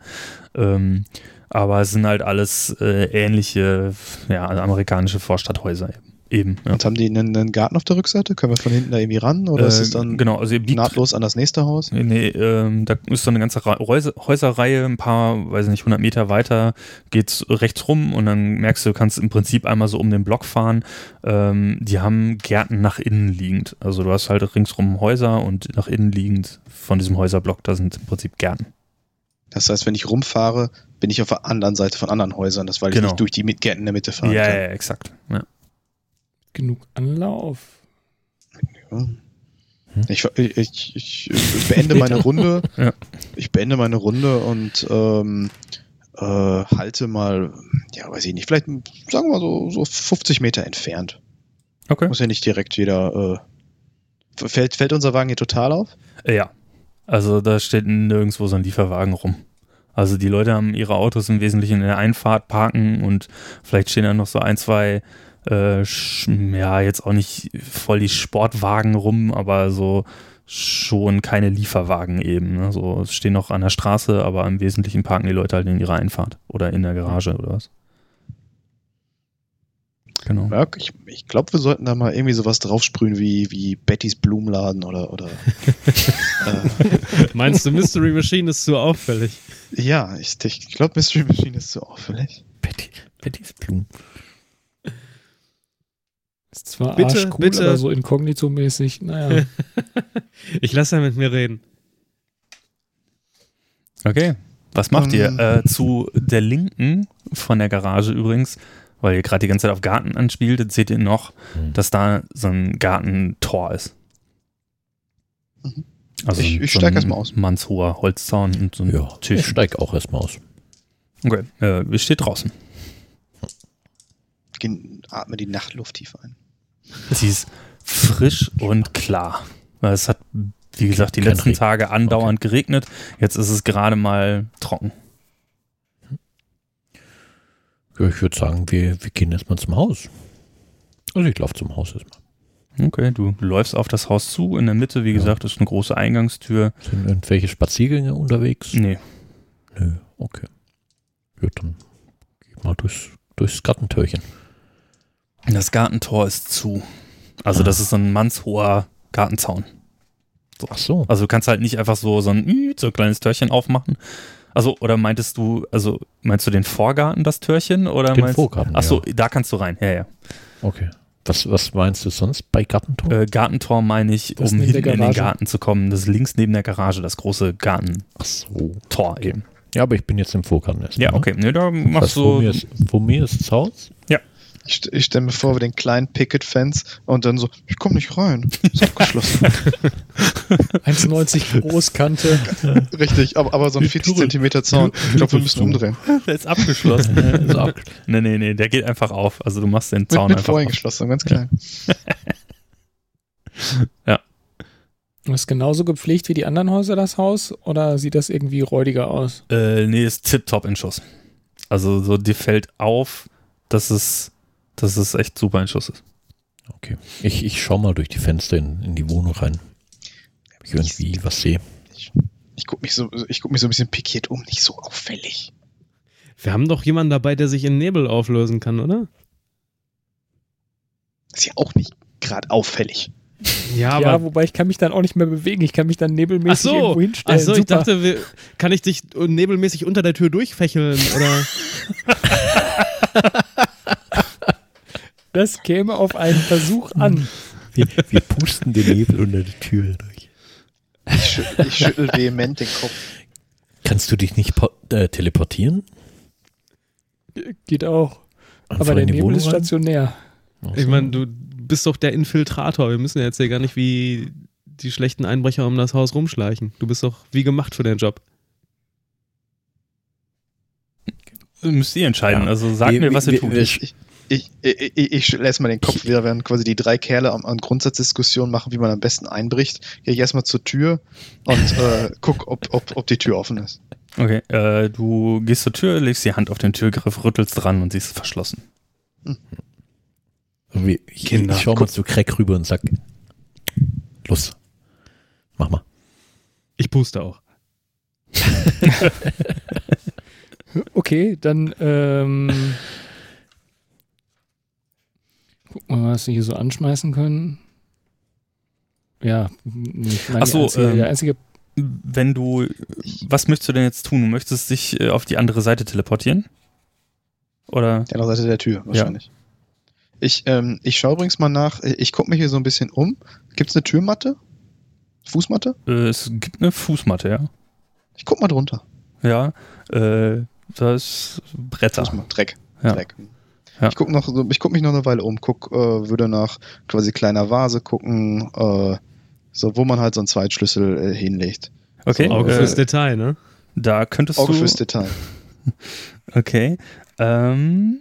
Ähm, aber es sind halt alles äh, ähnliche, ja, amerikanische Vorstadthäuser eben. eben ja. Und haben die einen, einen Garten auf der Rückseite? Können wir von hinten da irgendwie ran? Oder ist Äh, es dann genau, also nahtlos an das nächste Haus? Nee, Nee, ähm, da ist so eine ganze Ra Häuser Häuserreihe, ein paar, weiß ich nicht, 100 Meter weiter, geht's rechts rum und dann merkst du, du kannst im Prinzip einmal so um den Block fahren. Ähm, die haben Gärten nach innen liegend. Also du hast halt ringsrum Häuser und nach innen liegend von diesem Häuserblock, da sind im Prinzip Gärten. Das heißt, wenn ich rumfahre, bin ich auf der anderen Seite von anderen Häusern, das weil Genau. ich nicht durch die Gärten in der Mitte fahren Ja, kann. ja, exakt. Ja. Genug Anlauf. Ja. Ich, ich, ich, ich beende meine Runde. Ja. Ich beende meine Runde und ähm, äh, halte mal, ja, weiß ich nicht, vielleicht sagen wir mal so, so 50 Meter entfernt. Okay. Muss ja nicht direkt jeder. Äh, fällt, fällt unser Wagen hier total auf? Äh, Ja. Also da steht nirgendwo so ein Lieferwagen rum. Also die Leute haben ihre Autos im Wesentlichen in der Einfahrt parken und vielleicht stehen da noch so ein, zwei, äh, ja, jetzt auch nicht voll die Sportwagen rum, aber so schon keine Lieferwagen eben. Ne? So es stehen noch an der Straße, aber im Wesentlichen parken die Leute halt in ihrer Einfahrt oder in der Garage oder was. Genau. Ja, ich ich glaube, wir sollten da mal irgendwie sowas draufsprühen wie, wie Bettys Blumenladen oder. oder äh, Meinst du, Mystery Machine ist zu auffällig? ja, ich, ich glaube, Mystery Machine ist so auffällig. Betty, Bettys Blumen. Ist zwar Bitte, arschcool, bitte. aber so inkognito-mäßig, naja. Ich lasse ja mit mir reden. Okay. Was macht Ähm. ihr? Äh, zu der linken von der Garage übrigens, weil ihr gerade die ganze Zeit auf Garten anspielt, jetzt seht ihr noch, Hm. dass da so ein Gartentor ist. Mhm. Also Ich- ich so steig ein erst mal aus. Mannshoher Holzzaun und so ein Ja, ich Tisch. steige auch erstmal aus. Okay, äh, ihr steht draußen. Gen- Atme die Nachtluft tief ein. Sie ist frisch und klar. Weil Es hat, wie gesagt, die Kein letzten Regen. Tage andauernd geregnet. Jetzt ist es gerade mal trocken. Ja, ich würde sagen, wir, wir gehen erstmal zum Haus. Also ich laufe zum Haus erstmal. Okay, du läufst auf das Haus zu. In der Mitte, wie Ja. gesagt, ist eine große Eingangstür. Sind irgendwelche Spaziergänge unterwegs? Nee, Nö, okay. Ja, dann geh mal durchs, durchs Gartentürchen. Das Gartentor ist zu. Also das ist so ein mannshoher Gartenzaun. Ach so. Also du kannst halt nicht einfach so so ein, so ein kleines Türchen aufmachen. Also oder meintest du, also meinst du den Vorgarten, das Türchen oder Den meinst Vorgarten, Ach so, ja. da kannst du rein. Ja, ja. Okay. Was, was meinst du sonst bei Gartentor? Äh, Gartentor meine ich, Das um hinten in den. Garten zu kommen. Das ist links neben der Garage, das große Gartentor Ach so. eben. Ja, aber ich bin jetzt im Vorgarten erst. Ja, okay. Ne, da machst vor, du. mir ist, vor mir ist das Haus. Ich, ich stelle mir vor, wir den kleinen Picket-Fence und dann so, ich komme nicht rein. Ist abgeschlossen. 1,90 Großkante. Richtig, aber, aber so ein 40 Zentimeter Zaun. Ich glaube, wir müssen umdrehen. Der ist abgeschlossen. ne? Ist ab- nee, nee, nee, der geht einfach auf. Also du machst den Mit, Zaun mit einfach auf. voreingeschlossen, ganz klein. Ist genauso gepflegt wie die anderen Häuser das Haus oder sieht das irgendwie räudiger aus? Äh, nee, ist tipptopp in Schuss. Also so, dir fällt auf, dass es, dass es echt super in Schuss ist. Okay. Ich, ich schau mal durch die Fenster in, in die Wohnung rein. Ob ich irgendwie was sehe. Ich gucke mich, so, ich guck mich so ein bisschen pikiert um, nicht so auffällig. Wir haben doch jemanden dabei, der sich in Nebel auflösen kann, oder? Ist ja auch nicht gerade auffällig. Ja, ja, wobei ich kann mich dann auch nicht mehr bewegen. Ich kann mich dann Ach nebelmäßig so, irgendwo ach hinstellen. so ich dachte, wir, kann ich dich nebelmäßig unter der Tür durchfächeln? Oder? das käme auf einen Versuch an. Wir, wir pusten den Nebel unter die Tür durch. Ich, schü ich schüttel vehement den Kopf. Kannst du dich nicht äh, teleportieren? Geht auch. Einfach Aber der Nebel Wohnung ist stationär. Ich meine, du bist doch der Infiltrator. Wir müssen ja jetzt hier gar nicht wie die schlechten Einbrecher um das Haus rumschleichen. Du bist doch wie gemacht für den Job. Müsst ihr entscheiden. Ja. Also sagt Wir- mir, was ihr wir- tut. wir- Ich, ich, ich, ich, schüttle erstmal den Kopf wieder, während quasi die drei Kerle am, an Grundsatzdiskussionen machen, wie man am besten einbricht. Gehe ich erstmal zur Tür und äh, guck, ob, ob, ob die Tür offen ist. Okay, äh, du gehst zur Tür, legst die Hand auf den Türgriff, rüttelst dran und sie ist verschlossen. Wir- Ich, Kinder, ich schau mal zu Craig rüber und sag, los, mach mal. Ich puste auch. Okay, dann ähm, wir mal, was wir hier so anschmeißen können. Ja, ich meine, Ach so, der einzige, ähm, der einzige Wenn du, was möchtest du denn jetzt tun? Du möchtest dich äh, auf die andere Seite teleportieren? Oder? Die andere Seite der Tür wahrscheinlich. Ich, ähm, ich schaue übrigens mal nach, ich gucke mich hier so ein bisschen um. Gibt es eine Türmatte? Fußmatte? Äh, es gibt eine Fußmatte, ja. Ich guck mal drunter. Ja, äh, das ist Bretter. Fußmatte, Dreck. Ja. Dreck. Ja. Ich guck noch, so- ich guck mich noch eine Weile um, guck, äh, würde nach quasi kleiner Vase gucken, äh, so wo man halt so einen Zweitschlüssel äh, hinlegt. Okay, Auge fürs äh, Detail, ne? da könntest Auge du. fürs Detail. Okay. Ähm,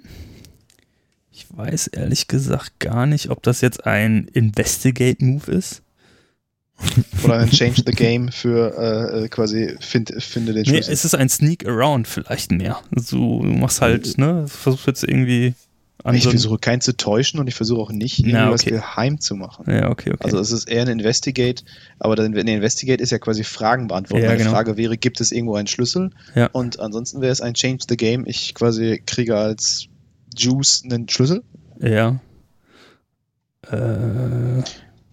ich weiß ehrlich gesagt gar nicht, ob das jetzt ein Investigate-Move ist. Oder ein Change the Game für äh, äh, quasi find, finde den Nee, Schlüssel. es ist ein Sneak Around vielleicht mehr. Also, du machst halt, ne, versuchst jetzt irgendwie ich andere- versuche keinen zu täuschen und ich versuche auch nicht, irgendwie Na, was okay. geheim zu machen. Ja, okay, okay. Also es ist eher ein Investigate, aber dann, ein Investigate ist ja quasi Fragen beantworten. Ja, Meine genau. Frage wäre, gibt es irgendwo einen Schlüssel? Ja. Und ansonsten wäre es ein Change the Game. Ich quasi kriege als Juice einen Schlüssel. ja. Äh,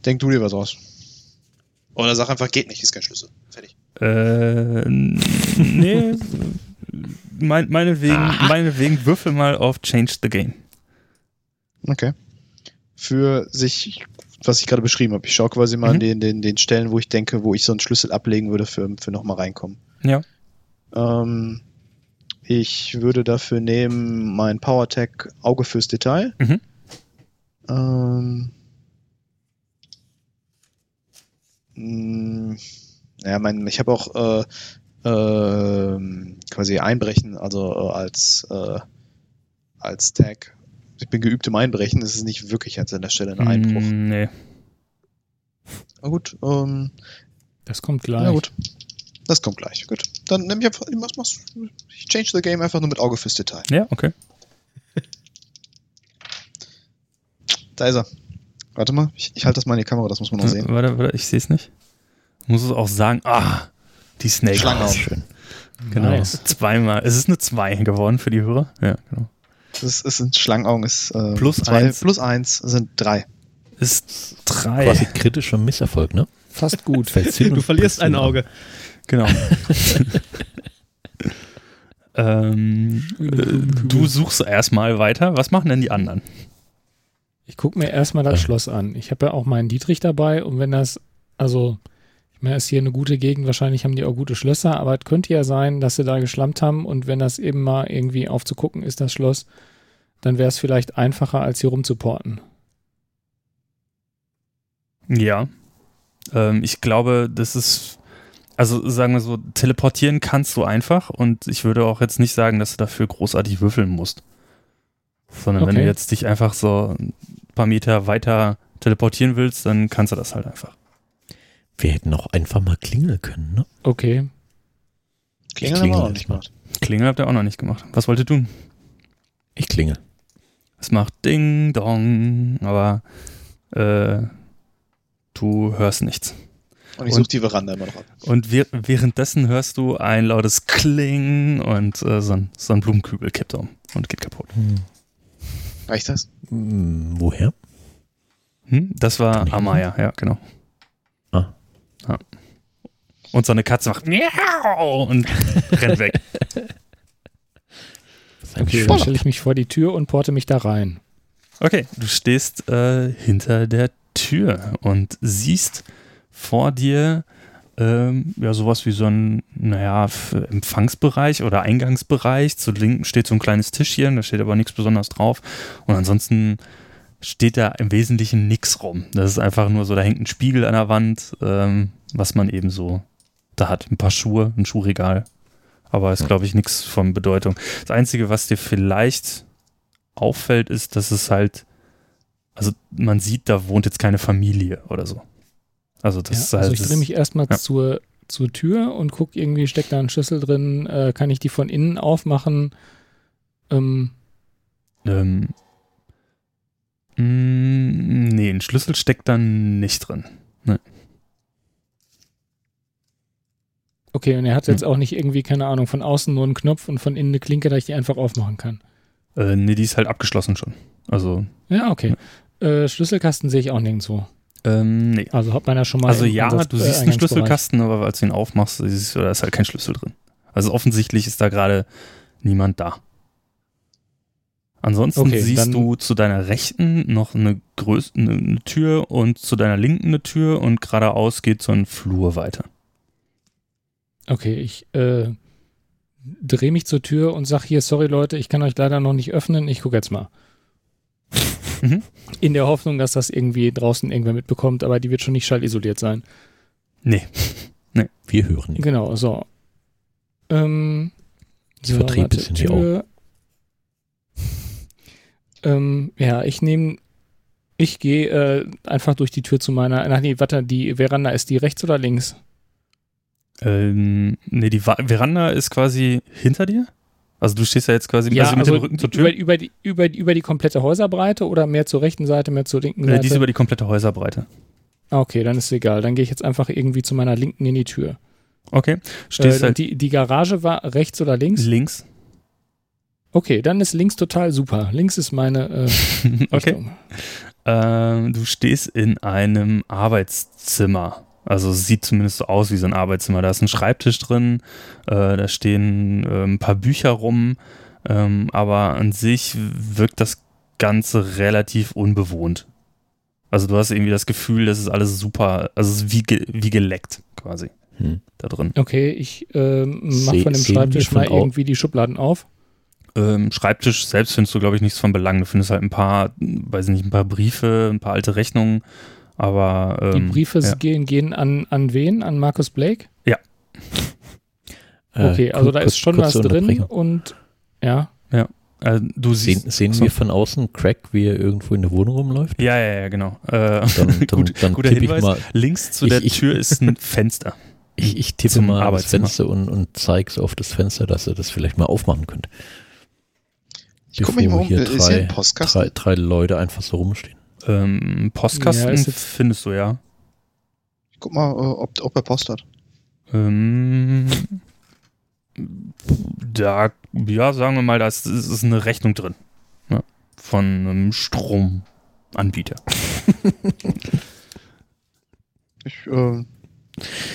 Denk du dir was aus. Oder sag einfach, geht nicht, ist kein Schlüssel. Fertig. äh, nee. mein, meinetwegen, meinetwegen würfel mal auf Change the Game. Okay. Für sich, was ich gerade beschrieben habe. Ich schaue quasi mal Mhm. an den, den, den Stellen, wo ich denke, wo ich so einen Schlüssel ablegen würde für, für nochmal reinkommen. Ja. Ähm, ich würde dafür nehmen mein Power Tag Auge fürs Detail. Mhm. Ähm, mh, ja, mein, ich habe auch äh, ähm, quasi Einbrechen, also äh, als, äh, als Tag. Ich bin geübt im Einbrechen, das ist nicht wirklich jetzt an der Stelle ein Einbruch. Mm, nee. Na gut, ähm, Das kommt gleich. na gut. Das kommt gleich. Gut. Dann nimm ich einfach, was machst du? Ich change the game einfach nur mit Auge fürs Detail. Ja, okay. Da ist er. Warte mal, ich, ich halte das mal in die Kamera, das muss man noch sehen. Äh, Warte, warte, ich sehe es nicht. Ich muss es auch sagen, ah, die Snake. Schlange. Schön. Genau. Nice. Zweimal. Es ist eine 2 geworden für die Hörer. Ja, genau. Das ist ein Schlangenaugen, ist äh, Plus zwei, eins. plus eins sind drei. Ist 3. Quasi kritischer Misserfolg, ne? Fast gut. Du verlierst ein. Auge. Genau. ähm, äh, du suchst erstmal weiter. Was machen denn die anderen? Ich gucke mir erstmal das. Schloss an. Ich habe ja auch meinen Dietrich dabei und wenn das, also, Ja, ist hier eine gute Gegend, wahrscheinlich haben die auch gute Schlösser, aber es könnte ja sein, dass sie da geschlampt haben und wenn das eben mal irgendwie aufzugucken ist, das Schloss, dann wäre es vielleicht einfacher, als hier rumzuporten. Ja. Ähm, ich glaube, das ist, also sagen wir so, teleportieren kannst du einfach und ich würde auch jetzt nicht sagen, dass du dafür großartig würfeln musst. Sondern wenn du Okay. jetzt dich einfach so ein paar Meter weiter teleportieren willst, dann kannst du das halt einfach. Wir hätten auch einfach mal klingeln können, ne? Okay. Klingeln klingel haben wir auch nicht gemacht. Klingel habt ihr auch noch nicht gemacht. Was wollt ihr tun? Ich klingel. Es macht Ding Dong, aber äh, du hörst nichts. Und ich suche die Veranda immer noch ab. Und wir, währenddessen hörst du ein lautes Kling und äh, so, ein, so ein Blumenkübel kippt um und geht kaputt. Hm. Reicht das? Hm, woher? Hm? Das war? Amaya, ja, genau. Ja. Und so eine Katze macht Miau und rennt weg. Okay, dann stelle ich mich vor die Tür und porte mich da rein. Okay, du stehst äh, hinter der Tür und siehst vor dir ähm, ja sowas wie so ein, naja, Empfangsbereich oder Eingangsbereich. Zu linken steht so ein kleines Tischchen, da steht aber nichts Besonderes drauf. Und ansonsten steht da im Wesentlichen nichts rum. Das ist einfach nur so, da hängt ein Spiegel an der Wand, ähm, was man eben so da hat. Ein paar Schuhe, ein Schuhregal. Aber ist, glaube ich, nichts von Bedeutung. Das Einzige, was dir vielleicht auffällt, ist, dass es halt, also man sieht, da wohnt jetzt keine Familie oder so. Also das Ja, ist halt. also ich drehe mich erstmal ja. zur, zur Tür und gucke irgendwie, steckt da ein Schlüssel drin, äh, kann ich die von innen aufmachen? Ähm, ähm, mh, nee, ein Schlüssel steckt da nicht drin. okay, und er hat Hm. jetzt auch nicht irgendwie, keine Ahnung, von außen nur einen Knopf und von innen eine Klinke, dass ich die einfach aufmachen kann. Äh, nee, die ist halt abgeschlossen schon. Also, Ja, okay. Äh, Schlüsselkasten sehe ich auch nirgendwo. ähm, nee. Also hat man ja schon mal. Also ja, Ansatz- du äh, siehst einen Eingangsbereich. Schlüsselkasten, aber als du ihn aufmachst, siehst du, da ist halt kein Schlüssel drin. Also offensichtlich ist da gerade niemand da. Ansonsten Okay, siehst du zu deiner Rechten noch eine, Größ eine, eine Tür und zu deiner Linken eine Tür und geradeaus geht so ein Flur weiter. Okay, ich äh, drehe mich zur Tür und sage hier, sorry Leute, ich kann euch leider noch nicht öffnen, ich gucke jetzt mal. Mhm. In der Hoffnung, dass das irgendwie draußen irgendwer mitbekommt, aber die wird schon nicht schallisoliert sein. Nee. Wir hören ihn. Genau, so. Ähm, Die Vertriebe sind hier Tür. Ähm, ja, ich nehme, ich gehe äh, einfach durch die Tür zu meiner, ach nee, warte, die Veranda, ist die rechts oder links? Ähm, nee, die Wa Veranda ist quasi hinter dir? Also du stehst ja jetzt quasi Ja, also mit also dem Rücken zur Tür? Über, über, die, über, über die komplette Häuserbreite oder mehr zur rechten Seite, mehr zur linken Äh, Seite? die ist über die komplette Häuserbreite. Ah, okay, dann ist egal. Dann gehe ich jetzt einfach irgendwie zu meiner linken in die Tür. Okay. Äh, Stehst und halt die, die Garage war rechts oder links? links. Okay, dann ist links total super. Links ist meine äh, okay. Ähm, du stehst in einem Arbeitszimmer. Also sieht zumindest so aus wie so ein Arbeitszimmer. Da ist ein Schreibtisch drin, äh, da stehen äh, ein paar Bücher rum, ähm, aber an sich wirkt das Ganze relativ unbewohnt. Also du hast irgendwie das Gefühl, das ist alles super, also es ist wie, ge wie geleckt quasi Hm. da drin. Okay, ich ähm, mach Se- von dem Schreibtisch von mal irgendwie die Schubladen auf. Ähm, Schreibtisch selbst findest du, glaube ich, nichts von Belang. Du findest halt ein paar, weiß nicht, ein paar Briefe, ein paar alte Rechnungen, aber Die ähm, Briefe ja. gehen, gehen an, an wen? An Markus Blake? Äh, Okay, also da kurz- ist schon was drin und ja. äh, du Sehen, siehst. sehen Achso. wir von außen Crack, wie er irgendwo in der Wohnung rumläuft? Ja, ja, ja, genau. Äh, Dann, dann, Gut, dann guter tippe ich Hinweis. mal, links zu Ich- der ich- Tür ist ein Fenster. ich, ich tippe Zum mal Arbeitszimmer. Fenster und, und zeige so auf das Fenster, dass er das vielleicht mal aufmachen könnte. Ich guck mich mal um. hier Ist hier drei, ein Postkasten? drei, drei Leute einfach so rumstehen. Ähm, Postkasten Ja, ist findest du ja. Ich guck mal, äh, ob, ob er Post hat. Ähm, da, ja, sagen wir mal, da ist, ist ist eine Rechnung drin. Ja, von einem Stromanbieter. Ich, äh,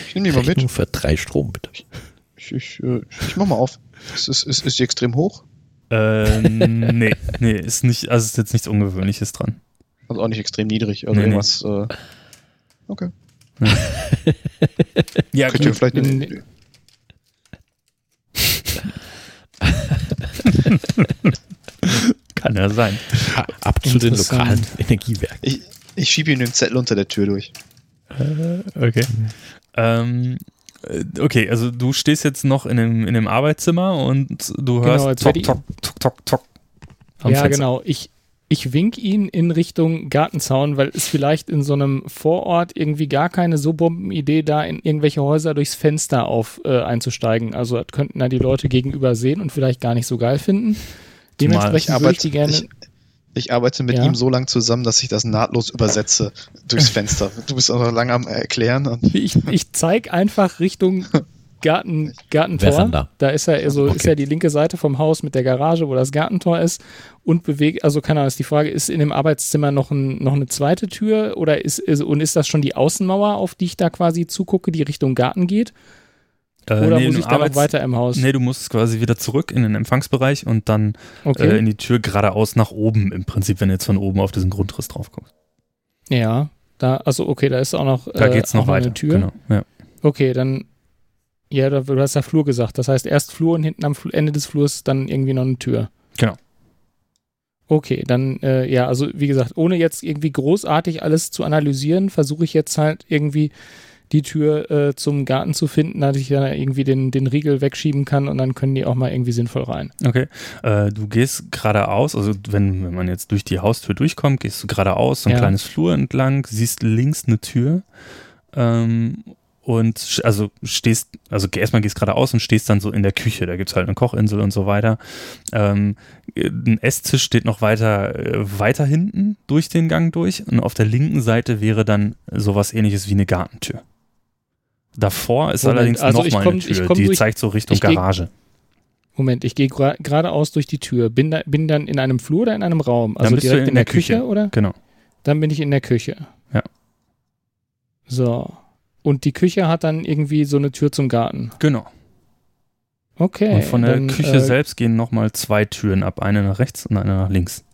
ich nehme die mal mit. Rechnung für drei Strom, bitte. Ich, ich, äh, ich mach mal auf. Ist, ist, ist, ist die extrem hoch? Ähm, nee, nee, ist nicht, also ist jetzt nichts Ungewöhnliches dran. Also auch nicht extrem niedrig. Also Nee, nee. irgendwas. Äh, okay. Ja, Könnt ihr vielleicht in- eine, kann ja sein. Ab zu den lokalen Energiewerken. ich, ich schiebe ihm den Zettel unter der Tür durch. Okay. Ähm, äh, okay, also du stehst jetzt noch in dem, in dem Arbeitszimmer und du hörst Genau, werd ich- tock, tock, tock, tock. am ja, Fenster. genau. Ich, ich wink ihn in Richtung Gartenzaun, weil es vielleicht in so einem Vorort irgendwie gar keine so Bombenidee da in irgendwelche Häuser durchs Fenster auf äh, einzusteigen. Also das könnten da die Leute gegenüber sehen und vielleicht gar nicht so geil finden. Dementsprechend würde ich die gerne. ich, ich arbeite mit Ja. ihm so lang zusammen, dass ich das nahtlos übersetze durchs Fenster. Du bist auch noch lange am Erklären. Und Ich, ich zeige einfach Richtung Garten, ist Gartentor. da? Da ist ja, also ist Okay. ja die linke Seite vom Haus mit der Garage, wo das Gartentor ist. Und bewegt, also keine Ahnung, ist die Frage, ist in dem Arbeitszimmer noch, ein, noch eine zweite Tür oder ist, ist, und ist das schon die Außenmauer, auf die ich da quasi zugucke, die Richtung Garten geht? Äh, Oder nee, muss du ich da noch arbeitest- weiter im Haus? Nee, du musst quasi wieder zurück in den Empfangsbereich und dann okay. äh, in die Tür geradeaus nach oben im Prinzip, wenn du jetzt von oben auf diesen Grundriss drauf kommst. ja, da, also okay, da ist auch noch, Da äh, geht's auch noch weiter. eine Tür. Genau, ja. Okay, dann, ja, du hast ja Flur gesagt. Das heißt, erst Flur und hinten am Ende des Flurs dann irgendwie noch eine Tür. Genau. Okay, dann, äh, ja, also wie gesagt, ohne jetzt irgendwie großartig alles zu analysieren, versuche ich jetzt halt irgendwie die Tür äh, zum Garten zu finden, dass ich da irgendwie den, den Riegel wegschieben kann und dann können die auch mal irgendwie sinnvoll rein. Okay. Äh, du gehst geradeaus, also wenn, wenn man jetzt durch die Haustür durchkommt, gehst du geradeaus, so ein Ja. kleines Flur entlang, siehst links eine Tür ähm, und also stehst, also erstmal gehst geradeaus und stehst dann so in der Küche, da gibt es halt eine Kochinsel und so weiter. Ähm, ein Esstisch steht noch weiter, äh, weiter hinten durch den Gang durch und auf der linken Seite wäre dann sowas ähnliches wie eine Gartentür. Davor ist Moment, allerdings also nochmal eine Tür, die durch- zeigt so Richtung Garage. Moment, ich gehe geradeaus durch die Tür. Bin, da, bin dann in einem Flur oder in einem Raum? Also bist du direkt in in, der der Küche, Küche. oder? Genau. Dann bin ich in der Küche. Ja. So. Und die Küche hat dann irgendwie so eine Tür zum Garten. Genau. Okay. Und von der dann, Küche äh, selbst gehen nochmal zwei Türen ab. Eine nach rechts und eine nach links.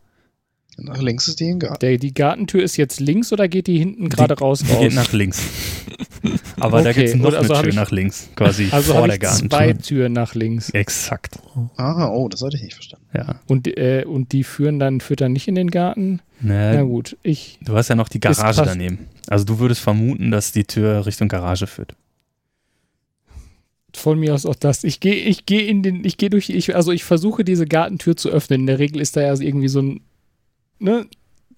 Nach links ist die in Garten. Der, die Gartentür ist jetzt links oder geht die hinten gerade raus Die raus? geht nach links. Aber da Okay, gibt es noch also eine Tür ich- nach links, quasi also vor der Gartentür. zwei Türen nach links. Exakt. Ah, oh, das hatte ich nicht verstanden. Ja. Und, äh, und die führen dann, führt dann nicht in den Garten? Na Ne, gut, ich. du hast ja noch die Garage daneben. Also du würdest vermuten, dass die Tür Richtung Garage führt. Von mir aus auch das. Ich gehe, ich gehe in den, ich gehe durch, ich, also ich versuche diese Gartentür zu öffnen. In der Regel ist da ja irgendwie so ein, ne,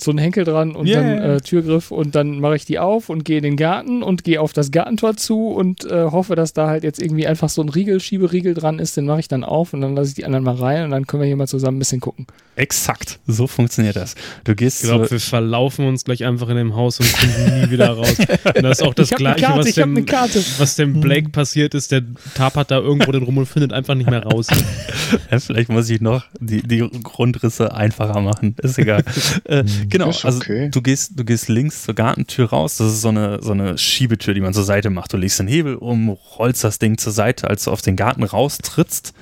so ein Henkel dran und Yeah. dann äh, Türgriff und dann mache ich die auf und gehe in den Garten und gehe auf das Gartentor zu und äh, hoffe, dass da halt jetzt irgendwie einfach so ein Riegel, Schieberiegel dran ist, den mache ich dann auf und dann lasse ich die anderen mal rein und dann können wir hier mal zusammen ein bisschen gucken. Exakt. So funktioniert das. Du gehst Ich glaube, so, wir verlaufen uns gleich einfach in dem Haus und kommen nie wieder raus. Und das ist auch das ich habe eine Gleiche, Karte, was ich habe eine dem, Karte. was dem Blake passiert ist. Der tapert da irgendwo den rum und findet einfach nicht mehr raus. ja, vielleicht muss ich noch die, die Grundrisse einfacher machen. Ist egal. äh, genau. Also okay. du gehst, du gehst links zur Gartentür raus. Das ist so eine, so eine Schiebetür, die man zur Seite macht. Du legst den Hebel um, rollst das Ding zur Seite, als du auf den Garten raustrittst,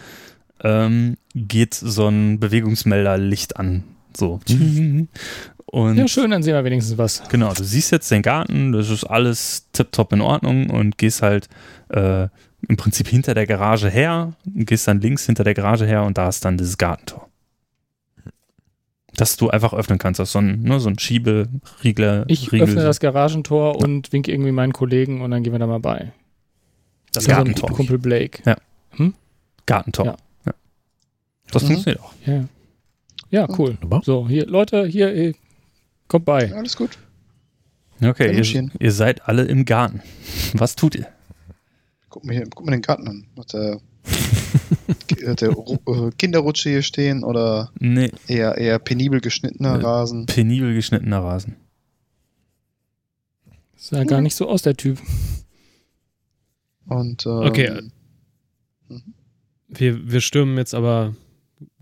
ähm, geht so ein Bewegungsmelder-Licht an. So. Und Ja, schön, dann sehen wir wenigstens was. Genau, du siehst jetzt den Garten, das ist alles tipptopp in Ordnung und gehst halt äh, im Prinzip hinter der Garage her, gehst dann links hinter der Garage her und da ist dann dieses Gartentor. Das du einfach öffnen kannst, das ist so ein, ne, so ein Schieberiegler. Ich Riegel, öffne so. das Garagentor und winke irgendwie meinen Kollegen und dann gehen wir da mal bei. das Unserem Gartentor. Kumpel Blake. Gartentor. Ja. Ja. Das Mhm. funktioniert auch. Ja. Ja, cool. Wunderbar. So, hier, Leute, hier, äh, kommt bei. Alles gut. Okay, ihr, ihr seid alle im Garten. Was tut ihr? Guck mal, hier, guck mal den Garten an. Der, hat der Ru- äh, Kinderrutsche hier stehen oder Nee, eher, eher penibel geschnittener Äh, Rasen? penibel geschnittener Rasen. Sah gar nicht so aus, der Typ. Und, ähm, Okay. Wir, wir stürmen jetzt aber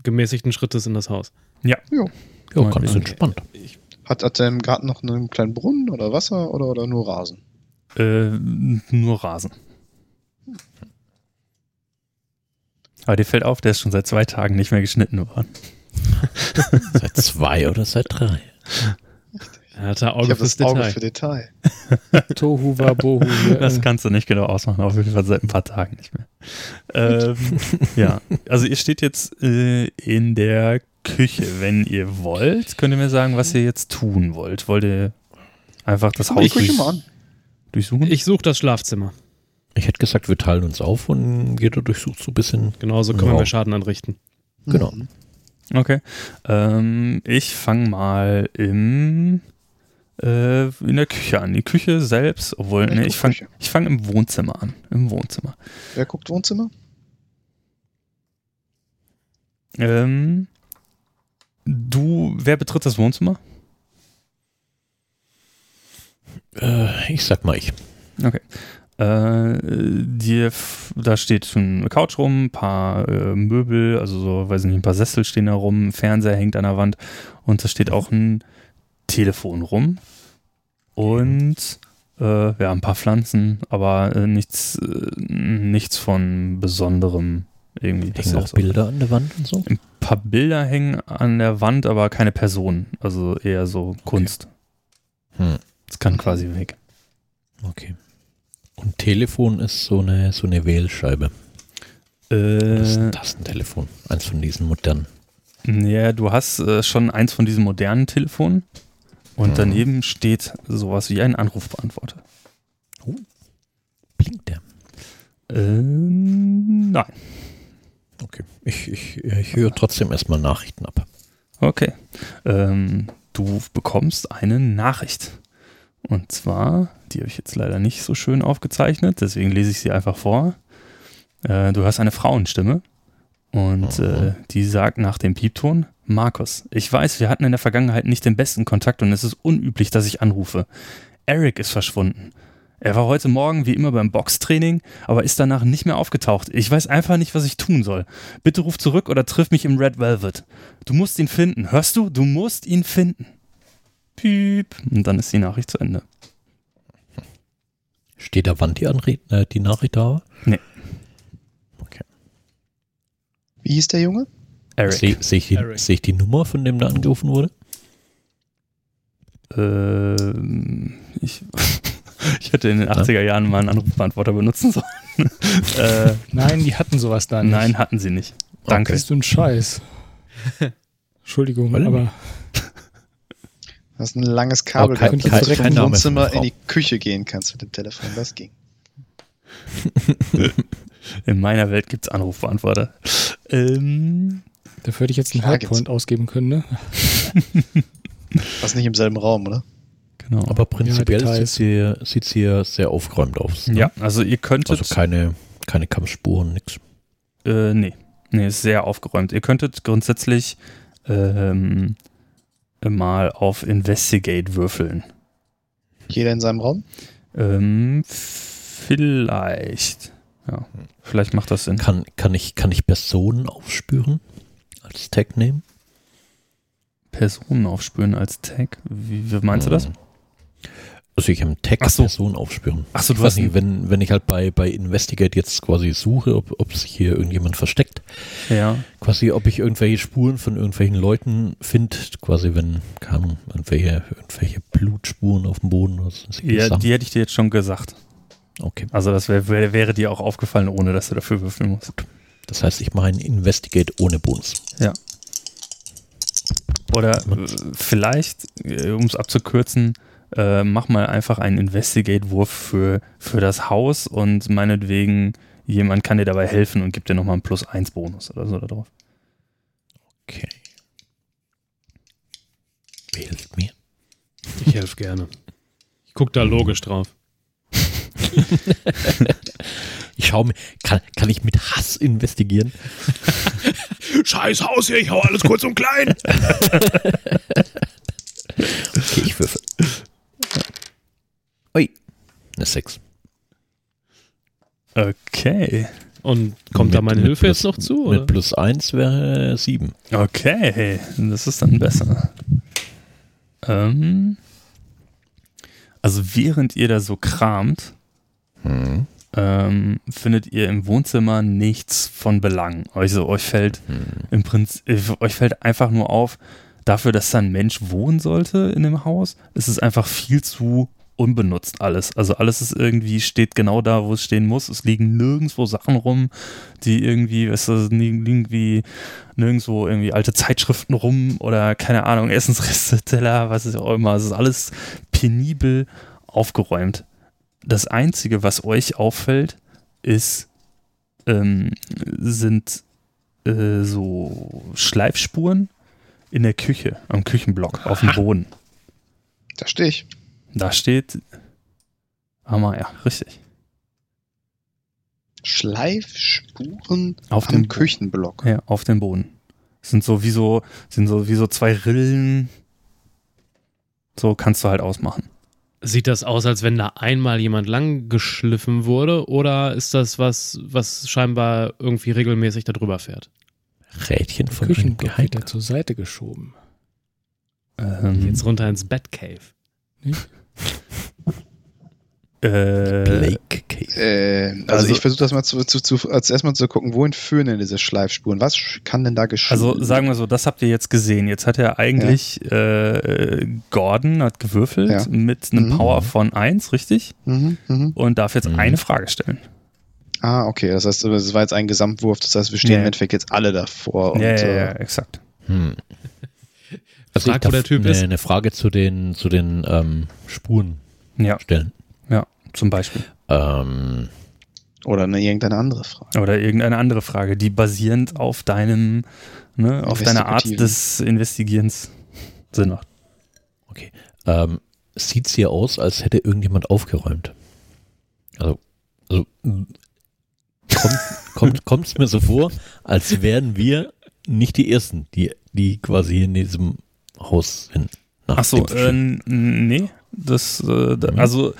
gemäßigten Schrittes in das Haus. Ja, ganz Okay. entspannt. Hat, hat der im Garten noch einen kleinen Brunnen oder Wasser oder, oder nur Rasen? Äh, nur Rasen. Aber dir fällt auf, der ist schon seit zwei Tagen nicht mehr geschnitten worden. Seit zwei oder seit drei. Er hatte Ich Auge habe fürs das Auge Detail. für Detail. Tohu Wabohu. Hier, Das kannst du nicht genau ausmachen, auf jeden Fall seit ein paar Tagen nicht mehr. Ähm, ja, also ihr steht jetzt äh, in der Küche. Wenn ihr wollt, könnt ihr mir sagen, was ihr jetzt tun wollt. Wollt ihr einfach das Haus durch, mal an. durchsuchen? Ich suche das Schlafzimmer. Ich hätte gesagt, wir teilen uns auf und jeder durchsucht so ein bisschen. Genauso können Wow. wir Schaden anrichten. Genau. Mhm. Okay. Ähm, ich fange mal im äh, in der Küche an. Die Küche selbst, obwohl, Ja, nee, guck ich fange ich fang im Wohnzimmer an. Im Wohnzimmer. Wer guckt Wohnzimmer? Ähm, du, wer betritt das Wohnzimmer? Äh, ich sag mal ich. Okay. Äh, dir, f- da steht schon eine Couch rum, ein paar äh, Möbel, also so, weiß nicht, ein paar Sessel stehen da rum, ein Fernseher hängt an der Wand und da steht auch ein Telefon rum und äh, ja, ein paar Pflanzen, aber äh, nichts, äh, nichts von Besonderem irgendwie. Hängen auch so- Bilder an der Wand und so. Ein paar Bilder hängen an der Wand, aber keine Personen, also eher so Kunst. Hm. Das kann quasi weg. Okay. Und Telefon ist so eine, so eine Wählscheibe. Das ist Äh, ein Tastentelefon. Eins von diesen modernen. Ja, du hast äh, schon eins von diesen modernen Telefonen und Mhm. daneben steht sowas wie ein Anrufbeantworter. Blinkt der? Ähm, nein. Okay. Ich, ich, ich höre trotzdem erstmal Nachrichten ab. Okay. Ähm, du bekommst eine Nachricht. Und zwar, die habe ich jetzt leider nicht so schön aufgezeichnet, deswegen lese ich sie einfach vor. Äh, du hast eine Frauenstimme und Mhm. äh, die sagt nach dem Piepton, Markus, ich weiß, wir hatten in der Vergangenheit nicht den besten Kontakt und es ist unüblich, dass ich anrufe. Eric ist verschwunden. Er war heute Morgen wie immer beim Boxtraining, aber ist danach nicht mehr aufgetaucht. Ich weiß einfach nicht, was ich tun soll. Bitte ruf zurück oder triff mich im Red Velvet. Du musst ihn finden. Hörst du? Du musst ihn finden. Piep. Und dann ist die Nachricht zu Ende. Steht da, wann die, Anre äh, die Nachricht da war? Wie hieß der Junge? Eric. Sehe seh ich, seh ich die Nummer, von dem da angerufen wurde? Ähm, ich, ich hätte in den 80er Jahren mal einen Anrufbeantworter benutzen sollen. äh, Nein, die hatten sowas da nicht. nein, hatten sie nicht. Danke. Bist du ein Scheiß? Entschuldigung, Weil- aber Du hast ein langes Kabel kein- gehabt, dass du kein vom Wohnzimmer in die Küche gehen kannst mit dem Telefon. Das ging. In meiner Welt gibt es Anrufbeantworter. Ähm, dafür hätte ich jetzt einen. Hardpoint ausgeben können, ne? Warst nicht im selben Raum, oder? genau. Aber prinzipiell Details. sieht sie, sieht sie ja sehr aufgeräumt aus. ne? ja, also ihr könntet. Also keine, keine Kampfspuren, nix. Äh, nee. Nee, ist sehr aufgeräumt. Ihr könntet grundsätzlich ähm, mal auf Investigate würfeln. Jeder in seinem Raum? Ähm, vielleicht. Ja, vielleicht macht das Sinn. Kann, kann, ich, kann ich Personen aufspüren? Als Tag nehmen? Personen aufspüren als Tag. Wie, wie meinst du das? Also ich habe einen Tag Ach so. Aufspüren. Ach so, Ich du weiß hast nicht, wenn, wenn ich halt bei, bei Investigate jetzt quasi suche, ob, ob sich hier irgendjemand versteckt, Ja. quasi ob ich irgendwelche Spuren von irgendwelchen Leuten finde, quasi wenn, keine Ahnung, irgendwelche, irgendwelche Blutspuren auf dem Boden oder ja, die hätte ich dir jetzt schon gesagt. Okay. Also das wär, wär, wäre dir auch aufgefallen, ohne dass du dafür würfeln musst. Das heißt, ich mache einen Investigate ohne Bonus. Oder äh, vielleicht, äh, um es abzukürzen, äh, mach mal einfach einen Investigate-Wurf für, für das Haus und meinetwegen jemand kann dir dabei helfen und gibt dir nochmal einen Plus-1-Bonus oder so da drauf. Okay. Wer hilft mir? Ich helfe gerne. Ich gucke da logisch drauf. Ich schaue mir, kann, kann ich mit Hass investigieren? Scheiß Haus hier, ich hau alles kurz und klein. Okay, ich würfel. Ui, eine 6. Okay. Und kommt da Mit- meine mit Hilfe plus- jetzt noch zu? Oder? Mit plus 1 wäre 7. Okay, das ist dann besser. Ähm, also während ihr da so kramt, Hm. ähm, findet ihr im Wohnzimmer nichts von Belang. Also euch fällt Hm. im Prinzip, euch fällt einfach nur auf, dafür, dass da ein Mensch wohnen sollte in dem Haus, ist es einfach viel zu unbenutzt alles. Also alles ist irgendwie, steht genau da, wo es stehen muss. Es liegen nirgendwo Sachen rum, die irgendwie, weißt du, liegen irgendwie nirgendwo irgendwie alte Zeitschriften rum oder keine Ahnung, Essensreste, Teller, was ist auch immer. Es ist alles penibel aufgeräumt. Das Einzige, was euch auffällt, ist, ähm, sind äh, so Schleifspuren in der Küche, am Küchenblock, auf dem Boden. Da stehe ich. Da steht. Hammer, ja, richtig. Schleifspuren Auf dem Küchenblock. Ja, auf dem Boden. Sind so wie so, sind so wie so zwei Rillen. So kannst du halt ausmachen. Sieht das aus, als wenn da einmal jemand lang geschliffen wurde oder ist das was, was scheinbar irgendwie regelmäßig darüber fährt? Rädchen von Küchenblock wieder zur Seite geschoben. Ähm, Jetzt runter ins Batcave. Äh, Blake Cave. Äh, also, Also- ich versuche das mal zu, zu, zu, als erstmal zu gucken, wohin führen denn diese Schleifspuren? Was kann denn da geschehen? also sagen wir so, das habt ihr jetzt gesehen. Jetzt hat er eigentlich äh, Gordon hat gewürfelt Ja. mit einem Mhm. Power von 1, richtig? Mhm, mhm. Und darf jetzt Mhm. eine Frage stellen. Ah, okay. Das heißt, es war jetzt ein Gesamtwurf. Das heißt, wir stehen Ja. im Endeffekt jetzt alle davor. Und, ja, ja, ja, äh, exakt. Hm. Also Frag, ich darf wo der Typ eine, ist. eine Frage zu den, zu den ähm, Spuren Ja, stellen. Zum Beispiel. Ähm, Oder eine, irgendeine andere Frage. Oder irgendeine andere Frage, die basierend auf deinem, ne, auf deiner Art des Investigierens Sinn macht. okay. Ähm, Sieht hier aus, als hätte irgendjemand aufgeräumt. Also, also kommt, kommt, kommt's mir so vor, als wären wir nicht die Ersten, die, die quasi in diesem Haus sind. Nach Ach so, äh, nee, das, äh, Mhm. also,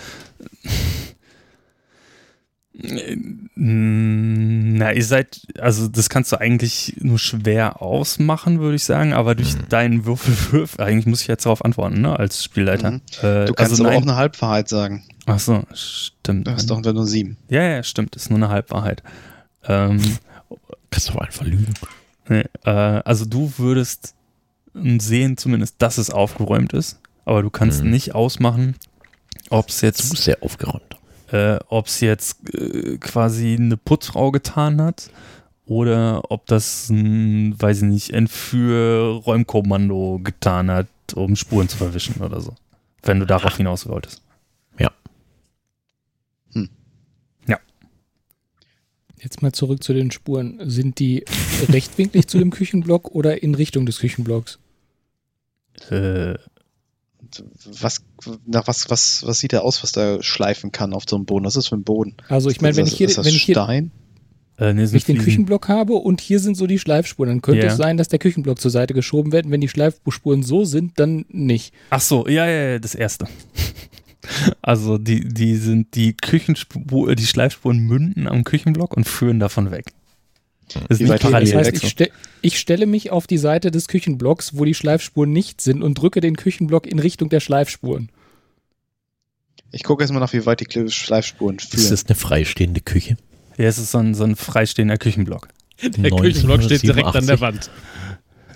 na, ihr seid, also das kannst du eigentlich nur schwer ausmachen, würde ich sagen, aber durch Mhm. deinen Würfelwürf, eigentlich muss ich jetzt darauf antworten, ne, als Spielleiter. Mhm. Äh, Du kannst also aber auch nein, eine Halbwahrheit sagen. ach so, stimmt. Du hast doch nur sieben. Ja, ja, stimmt, ist nur eine Halbwahrheit. Ähm, Kannst du einfach lügen. Nee, äh, also du würdest sehen zumindest, dass es aufgeräumt ist, aber du kannst Mhm. nicht ausmachen, ob es Du jetzt, bist sehr aufgeräumt. äh, ob es jetzt äh, quasi eine Putzfrau getan hat oder ob das ein, weiß ich nicht, Entführ-Räumkommando getan hat, um Spuren zu verwischen oder so. Wenn du darauf hinaus wolltest. Jetzt mal zurück zu den Spuren. Sind die rechtwinklig zu dem Küchenblock oder in Richtung des Küchenblocks? Äh, Was, nach was, was, was sieht da aus, was da schleifen kann auf so einem Boden? Was ist das für ein Boden? Also ich meine, wenn ich hier, ist das wenn ich hier Stein? äh, nee, wenn ich den. Küchenblock habe und hier sind so die Schleifspuren, dann könnte Ja. es sein, dass der Küchenblock zur Seite geschoben wird. Und wenn die Schleifspuren so sind, dann nicht. Ach so, ja, ja, ja, das erste. Also die, die sind die Küchenspur, die Schleifspuren münden am Küchenblock und führen davon weg. Das ist nicht parallel. Das heißt, ich, ste ich stelle mich auf die Seite des Küchenblocks, wo die Schleifspuren nicht sind und drücke den Küchenblock in Richtung der Schleifspuren. Ich gucke erstmal nach, wie weit die Schleifspuren Ist führen. das eine freistehende Küche? Ja, es ist so ein, so ein freistehender Küchenblock. Der Küchenblock steht direkt an der Wand.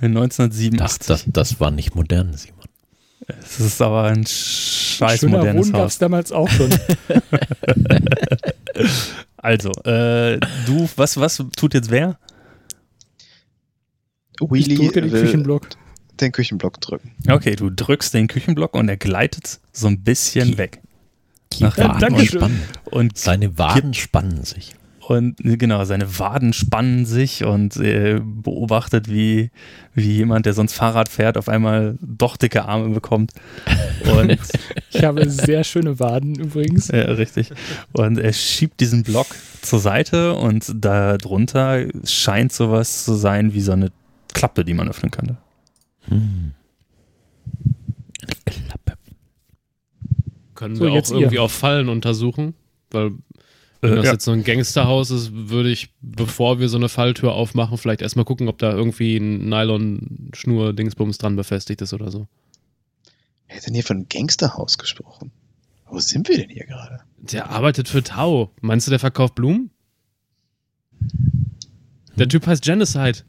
In Das, 1987. das, das war nicht modern, Simon. Das ist aber ein scheiß Schöner modernes es Haus. damals auch schon. Also, äh, du, was, was tut jetzt wer? Ich Wheelie drücke den will Küchenblock. den Küchenblock drücken. Okay, du drückst den Küchenblock und er gleitet so ein bisschen Die- weg. Die Nach Waden spannen. Und Seine Waden spannen sich. Und genau, seine Waden spannen sich und äh, beobachtet, wie, wie jemand, der sonst Fahrrad fährt, auf einmal doch dicke Arme bekommt. Und Ich habe sehr schöne Waden übrigens. ja, richtig. Und er schiebt diesen Block zur Seite und darunter scheint sowas zu sein wie so eine Klappe, die man öffnen könnte. Hm. Eine Klappe. Können So, wir jetzt auch ihr. irgendwie auf Fallen untersuchen? Weil, wenn das ja. jetzt so ein Gangsterhaus ist, würde ich, bevor wir so eine Falltür aufmachen, vielleicht erstmal gucken, ob da irgendwie ein Nylon-Schnur-Dingsbums dran befestigt ist oder so. Wer hat denn hier von einem Gangsterhaus gesprochen? Wo sind wir denn hier gerade? Der arbeitet für Tau. Meinst du, der verkauft Blumen? Der Typ heißt Genocide.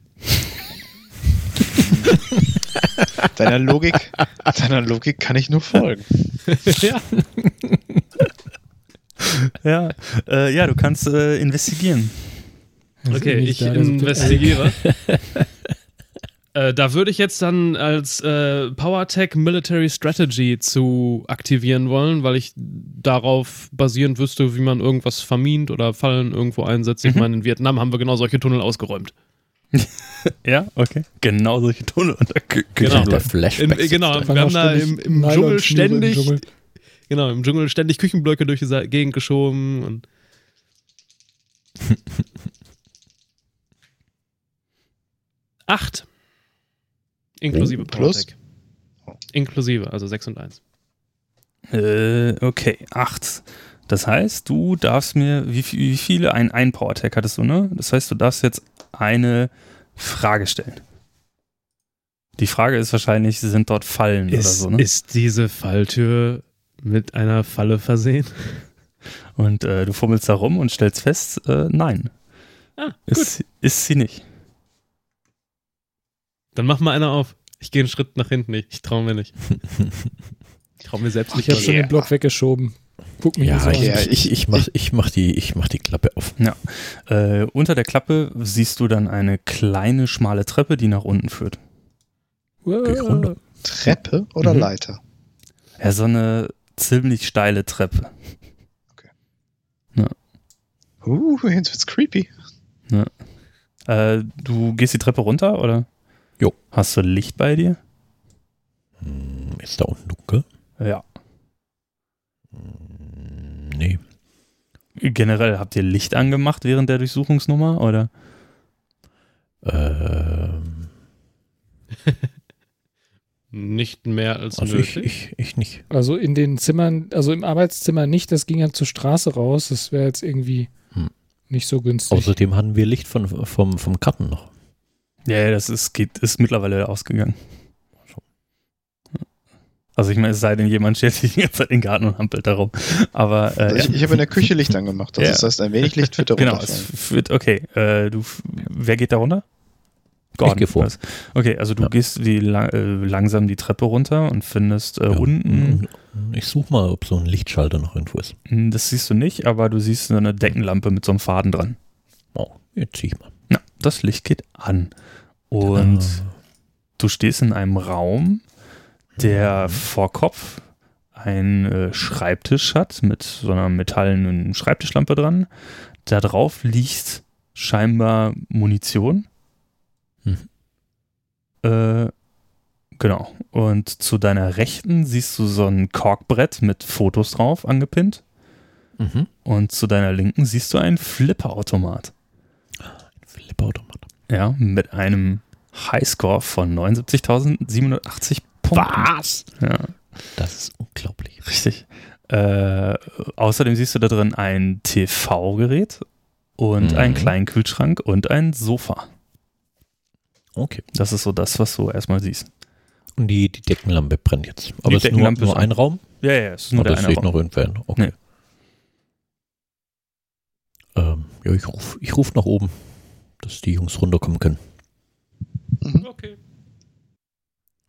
deiner Logik, deiner Logik kann ich nur folgen. ja. Ja, äh, ja, du kannst äh, investigieren. Okay, ich investigiere. äh, da würde ich jetzt dann als äh, PowerTech Military Strategy zu aktivieren wollen, weil ich darauf basierend wüsste, wie man irgendwas vermint oder Fallen irgendwo einsetzt. Ich Mhm. meine, in Vietnam haben wir genau solche Tunnel ausgeräumt. Ja, okay. Genau solche Tunnel unter Kü Genau. Der In, Flashback. äh, genau, wir haben da im, im Dschungel ständig, genau, im Dschungel ständig Küchenblöcke durch die Gegend geschoben und acht. Inklusive Plus? PowerTech. Inklusive, also 6 und 1. Äh, okay, acht. Das heißt, du darfst mir, wie, wie viele? Ein, ein Power-Tag hattest du, ne? Das heißt, du darfst jetzt eine Frage stellen. Die Frage ist wahrscheinlich, sind dort Fallen oder Ist, so, ne? ist diese Falltür mit einer Falle versehen? Und äh, du fummelst da rum und stellst fest, äh, nein, Ah, gut. ist, ist sie nicht. Dann mach mal einer auf. Ich gehe einen Schritt nach hinten. Ich, ich traue mir nicht. Ich traue mir selbst nicht. Ich habe schon Yeah. den Block weggeschoben. Guck mich ja, so. Ja, ich, ich, mach, ich, mach die, ich mach die Klappe auf. Äh, unter der Klappe siehst du dann eine kleine, schmale Treppe, die nach unten führt. Treppe oder Mhm. Leiter? Ja, so eine ziemlich steile Treppe. Uh, jetzt wird's creepy. Äh, du gehst die Treppe runter, oder? Jo. Hast du Licht bei dir? Hm, Ist da unten dunkel? Ja. Hm, Nee. Generell habt ihr Licht angemacht während der Durchsuchungsnummer, oder? Ähm, Nicht mehr als also ich, nötig. ich, ich nicht. Also in den Zimmern, also im Arbeitszimmer nicht, das ging ja zur Straße raus. Das wäre jetzt irgendwie Hm. nicht so günstig. Außerdem hatten wir Licht von, vom, vom Karten noch. Ja, ja, das ist, geht, ist mittlerweile ausgegangen. Also ich meine, es sei denn, jemand stellt sich die ganze Zeit in den Garten und hampelt darum. Aber äh, Also ich, ja. ich habe in der Küche Licht angemacht. Das Ja. heißt, ein wenig Licht wird da genau, es führt, okay, äh, du, wer geht da runter? Gordon. Ich geh vor. Okay, also du Ja. gehst die äh, langsam die Treppe runter und findest äh, Ja. unten, Ich suche mal, ob so ein Lichtschalter noch irgendwo ist. Hm, das siehst du nicht, aber du siehst eine Deckenlampe mit so einem Faden dran. Oh, jetzt zieh ich mal. Ja, das Licht geht an. Und Ah. du stehst in einem Raum, der Mhm. vor Kopf einen äh, Schreibtisch hat mit so einer metallenen Schreibtischlampe dran. Da drauf liegt scheinbar Munition. Äh, genau. Und zu deiner Rechten siehst du so ein Korkbrett mit Fotos drauf angepinnt. Mhm. Und zu deiner Linken siehst du einen Flipperautomat. Flipperautomat. Ja, mit einem Highscore von 79.780 Punkten. Was? Ja, Das ist unglaublich. richtig. Äh, außerdem siehst du da drin ein TV-Gerät und Mhm. einen kleinen Kühlschrank und ein Sofa. Okay. Das ist so das, was du erstmal siehst. Und die, die Deckenlampe brennt jetzt. Aber Die es ist nur, Deckenlampe nur ist ein Raum? Ja, ja, es ist nur Oder der ist eine sich noch Raum. irgendwer? Okay. Nee. Ähm, ja, ich rufe ich ruf nach oben, dass die Jungs runterkommen können. Okay.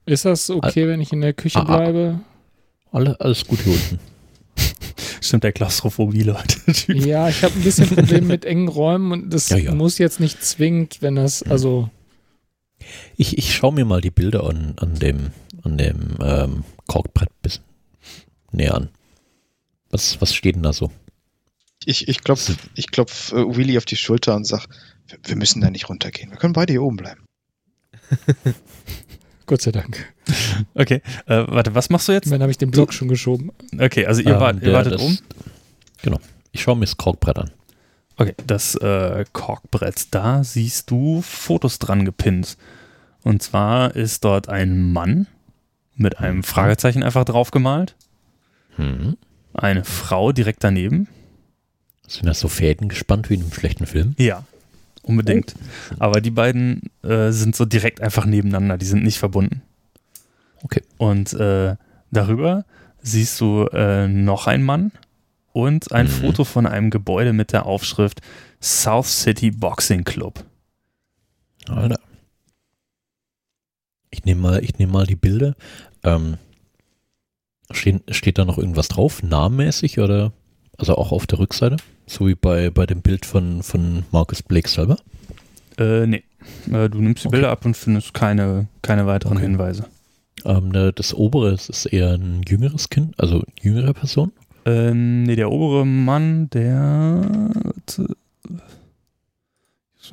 Ist das okay, wenn ich in der Küche Ah, ah. bleibe? Alle, alles gut hier unten. Stimmt, der Klaustrophobie, Leute. Ja, ich habe ein bisschen Probleme mit engen Räumen und das Ja, ja. muss jetzt nicht zwingend, wenn das, also Ich, ich schaue mir mal die Bilder an, an dem, an dem ähm, Korkbrett ein bisschen näher an. Was, was steht denn da so? Ich, ich klopf, ich klopf äh, Willy auf die Schulter und sag, wir, wir müssen da nicht runtergehen. Wir können beide hier oben bleiben. Gott sei Dank. Okay, äh, warte, was machst du jetzt? Dann habe ich den Block schon geschoben. Okay, also ihr, Ähm, wart, ihr wartet das- um. Genau. Ich schaue mir das Korkbrett an. Okay, das äh, Korkbrett, da siehst du Fotos dran gepinnt. Und zwar ist dort ein Mann mit einem Fragezeichen einfach drauf gemalt, Hm. eine Frau direkt daneben. Sind das so Fäden gespannt wie in einem schlechten Film? Ja, unbedingt. Aber die beiden äh, sind so direkt einfach nebeneinander, die sind nicht verbunden. Okay. Und äh, darüber siehst du äh, noch einen Mann und ein Mhm. Foto von einem Gebäude mit der Aufschrift South City Boxing Club. Alter. Ich nehme mal, ich nehme mal die Bilder. Ähm, stehen, steht da noch irgendwas drauf, namenmäßig oder also auch auf der Rückseite? So wie bei, bei dem Bild von, von Marcus Blake selber? Äh, nee. Äh, du nimmst die Okay. Bilder ab und findest keine, keine weiteren Okay. Hinweise. Ähm, ne, das obere das ist eher ein jüngeres Kind, also jüngere Person. Ähm, nee, der obere Mann, der.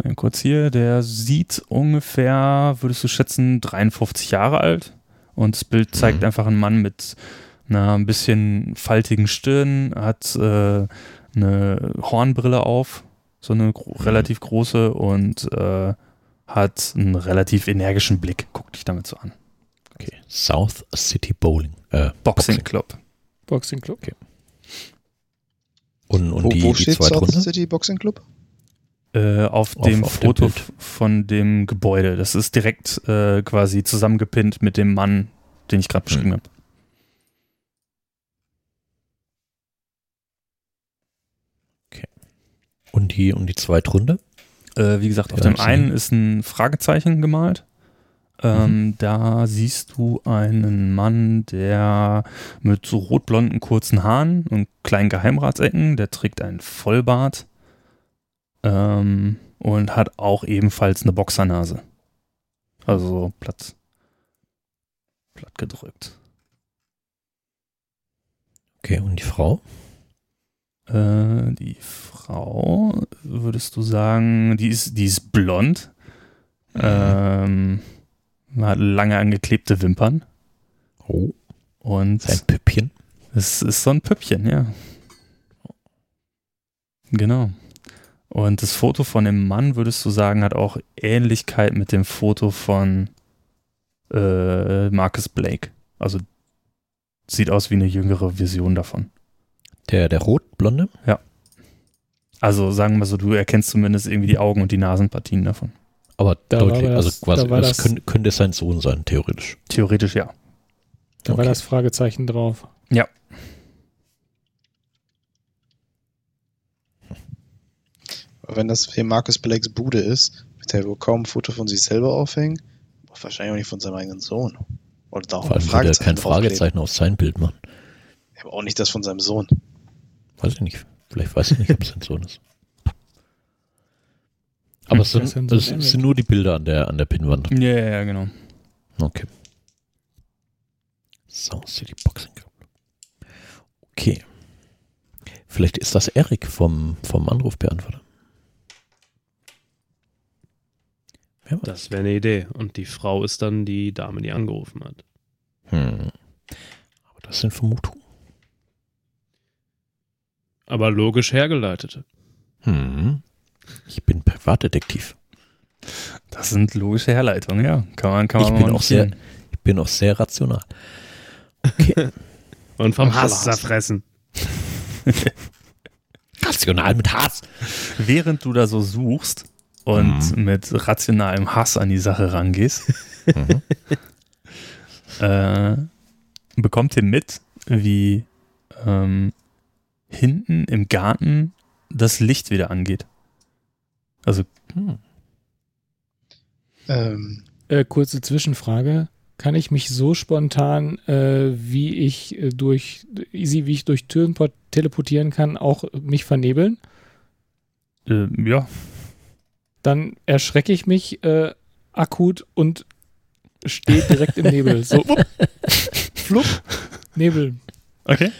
Mal kurz hier, der sieht ungefähr, würdest du schätzen, 53 Jahre alt. Und das Bild zeigt Mhm. einfach einen Mann mit einer ein bisschen faltigen Stirn, hat äh, eine Hornbrille auf, so eine gro Mhm. relativ große und äh, hat einen relativ energischen Blick. Guck dich damit so an. Okay. South City Bowling. Äh, Boxing Club. Boxing Club. Und, und wo die, wo die steht South drunter? City Boxing Club? Äh, auf, Auf- dem auf dem Foto f- von dem Gebäude. Das ist direkt äh, quasi zusammengepinnt mit dem Mann, den ich gerade beschrieben habe. Und die, und die zwei drunter? Äh, wie gesagt, auf Ja, dem einen ist ein Fragezeichen gemalt. Ähm, Da siehst du einen Mann, der mit so rotblonden kurzen Haaren und kleinen Geheimratsecken, der trägt einen Vollbart ähm, und hat auch ebenfalls eine Boxernase. Also so platt, platt gedrückt. Okay, und die Frau? Äh, die Frau, würdest du sagen, die ist, die ist blond. Ähm, hat lange angeklebte Wimpern. Oh, Und sein Püppchen. es ist so ein Püppchen, ja. Genau. Und das Foto von dem Mann, würdest du sagen, hat auch Ähnlichkeit mit dem Foto von äh, Marcus Blake. Also sieht aus wie eine jüngere Version davon. Der, der rotblonde? Also sagen wir so, du erkennst zumindest irgendwie die Augen und die Nasenpartien davon. Aber Da war deutlich, das- also quasi, da war das, das- könnte, könnte sein Sohn sein, theoretisch. Theoretisch ja. Da war Okay. das Fragezeichen drauf. Wenn das für Marcus Blakes Bude ist, wird er wohl kaum ein Foto von sich selber aufhängen. Aber wahrscheinlich auch nicht von seinem eigenen Sohn. Oder da auch Vor allem würde er kein. Fragezeichen auf sein Bild machen. Aber auch nicht das von seinem Sohn. Weiß ich nicht. Vielleicht weiß ich nicht, ob es sein Sohn ist. Aber es Hm, das sind, so es sind nur die Bilder an der, an der Pinnwand. Ja, ja, ja, genau. Okay. South City Boxing Club. Okay. Vielleicht ist das Erik vom, vom Anrufbeantworter. Wer weiß. Das wäre eine Idee. Und die Frau ist dann die Dame, die angerufen hat. Hm. Aber das sind Vermutungen. Aber logisch hergeleitete. Hm. Ich bin Privatdetektiv. Das sind logische Herleitungen, ja. Kann man, kann man Ich bin auch sehr- notieren. Ich bin auch sehr rational. Und vom Und Hass Hass. zerfressen. Rational mit Hass. Während du da so suchst und Mhm. mit rationalem Hass an die Sache rangehst, Mhm. äh, bekommt ihr mit, wie ähm, hinten im Garten das Licht wieder angeht. Also Hm. Ähm, Äh, kurze Zwischenfrage. Kann ich mich so spontan, äh, wie ich äh, durch easy, wie ich durch Türen port- teleportieren kann, auch mich vernebeln? äh, ja, Dann erschrecke ich mich äh, akut und stehe direkt im Nebel. So, wupp, flupp, Nebel. okay.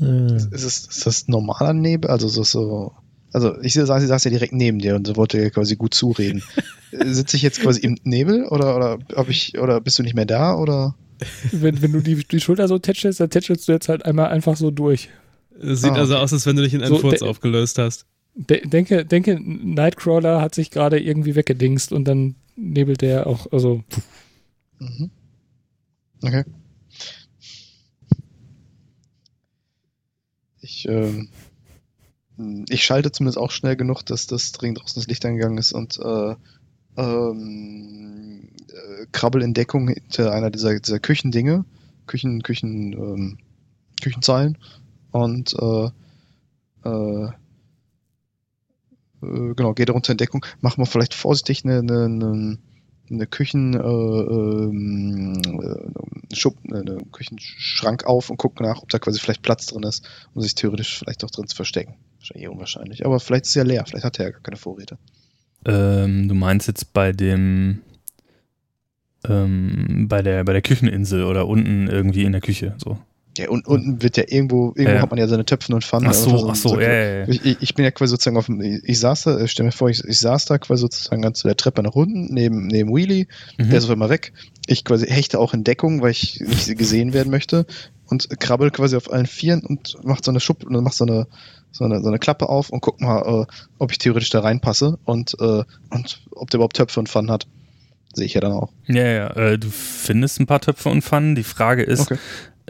Äh, ist, es, ist das normaler Nebel? Also so, so also ich saß, ich saß ja direkt neben dir und so wollte ja quasi gut zureden. Sitze ich jetzt quasi im Nebel oder, oder, hab ich, oder bist du nicht mehr da? Oder? Wenn, wenn du die, die Schulter so tätschelst, dann tätschelst du jetzt halt einmal einfach so durch. Es sieht Ah, also okay. aus, als wenn du dich in einen So, Furz aufgelöst hast. De denke, denke, Nightcrawler hat sich gerade irgendwie weggedingst und dann nebelt der auch, also Mhm. Okay. Ich, ähm, ich schalte zumindest auch schnell genug, dass das dringend draußen das Licht angegangen ist und äh, ähm, äh, krabbel in Deckung hinter einer dieser, dieser Küchendinge, Küchen, Küchen, ähm, Küchenzeilen und äh, äh, äh, genau, gehe darunter in Deckung, mach mal vielleicht vorsichtig eine, eine, eine, eine Küchen, äh, ähm, äh, Schub, äh, einen Küchenschrank auf und gucke nach, ob da quasi vielleicht Platz drin ist, um sich theoretisch vielleicht auch drin zu verstecken. Wahrscheinlich eher unwahrscheinlich. Aber vielleicht ist es ja leer, vielleicht hat er ja gar keine Vorräte. Ähm, du meinst jetzt bei dem ähm, bei der bei der Kücheninsel oder unten irgendwie in der Küche so. Ja, und unten wird ja irgendwo, irgendwo Ja. hat man ja seine Töpfe und Pfannen. Ach so, ach so, ja, ja, ja. Ich, ich bin ja quasi sozusagen auf dem, ich, ich saß da, stell mir vor, ich, ich saß da quasi sozusagen ganz zu der Treppe nach unten, neben, neben Wheelie, Mhm. der ist auf einmal weg. Ich quasi hechte auch in Deckung, weil ich nicht gesehen werden möchte und krabbel quasi auf allen Vieren und mach so eine Schub, und mach so eine, so eine, so eine Klappe auf und guck mal, äh, ob ich theoretisch da reinpasse und, äh, und ob der überhaupt Töpfe und Pfannen hat. Sehe ich ja dann auch. Ja, ja, äh, du findest ein paar Töpfe und Pfannen. Die Frage ist, Okay.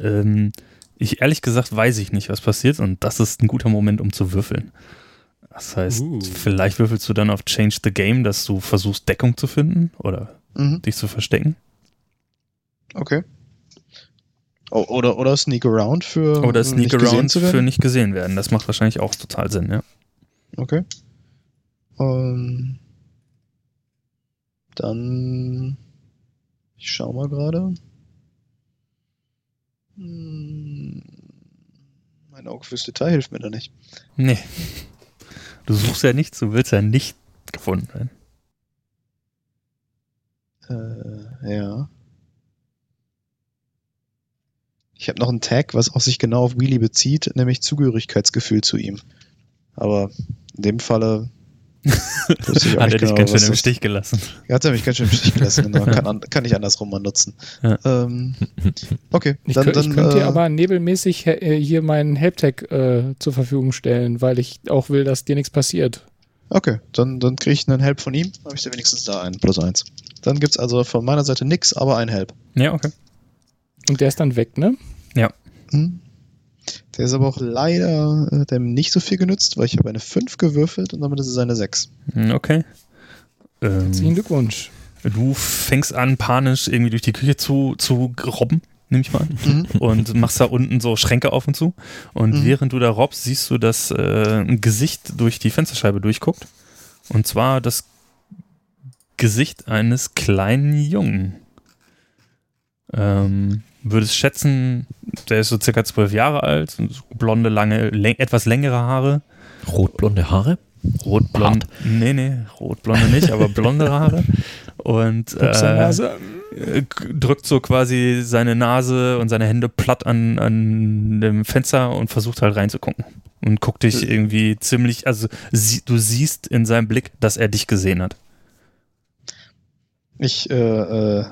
Ähm, ich ehrlich gesagt weiß ich nicht, was passiert und das ist ein guter Moment, um zu würfeln. Das heißt, Uh. vielleicht würfelst du dann auf Change the Game, dass du versuchst, Deckung zu finden oder Mhm. dich zu verstecken. Okay. O- Oder, oder Sneak Around für Oder Sneak nicht gesehen Around zu werden? für nicht gesehen werden. Das macht wahrscheinlich auch total Sinn, ja. Okay. Ähm, dann. Ich schau mal gerade. Hm, mein Auge fürs Detail hilft mir da nicht. Nee. Du suchst ja nichts, du willst ja nicht gefunden werden. Äh, ja. Ich habe noch einen Tag, was auch sich genau auf Wheelie bezieht, nämlich Zugehörigkeitsgefühl zu ihm. Aber in dem Falle. Hat er dich genau, ganz schön im Stich gelassen. Er hat er mich ganz schön im Stich gelassen, genau. Kann, an, kann ich andersrum mal nutzen. Ja. Ähm, okay, Ich, dann, könnt, dann ich könnte dir äh, aber nebelmäßig äh, hier meinen Helptech äh, zur Verfügung stellen, weil ich auch will, dass dir nichts passiert. Okay, dann, dann kriege ich einen Help von ihm. Habe ich da wenigstens da einen, plus eins. Dann gibt's also von meiner Seite nix, aber ein Help. Ja, okay. Und der ist dann weg, ne? Hm. Der ist aber auch leider äh, hat dem nicht so viel genützt, weil ich habe eine 5 gewürfelt und damit ist es eine 6. Hm, Okay. Herzlichen Ähm, Glückwunsch. du fängst an, panisch irgendwie durch die Küche zu, zu robben, nehme ich mal an. Mhm. und machst da unten so Schränke auf und zu. Und Mhm. während du da robbst, siehst du, dass äh, ein Gesicht durch die Fensterscheibe durchguckt. Und zwar das Gesicht eines kleinen Jungen. Ähm, würdest schätzen, der ist so circa zwölf Jahre alt, blonde, lange, läng etwas längere Haare. Rotblonde Haare? Rotblond. Nee, nee, rotblonde nicht, aber blonde Haare. Und äh, äh, drückt so quasi seine Nase und seine Hände platt an, an dem Fenster und versucht halt reinzugucken. Und guckt dich irgendwie ziemlich, also sie, du siehst in seinem Blick, dass er dich gesehen hat. Ich äh, äh,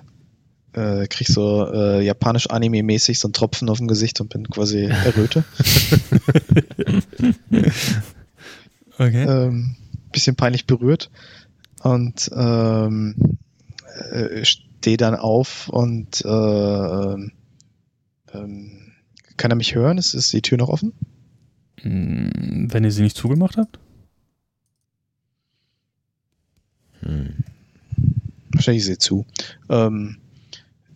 äh, krieg so äh, japanisch Anime-mäßig so einen Tropfen auf dem Gesicht und bin quasi erröte. Okay. ähm, bisschen peinlich berührt und ähm, äh, stehe dann auf und äh, ähm, ähm, kann er mich hören? Ist, ist die Tür noch offen? Hm, Wenn ihr sie nicht zugemacht habt? Hm. Wahrscheinlich ist sie zu. Ähm,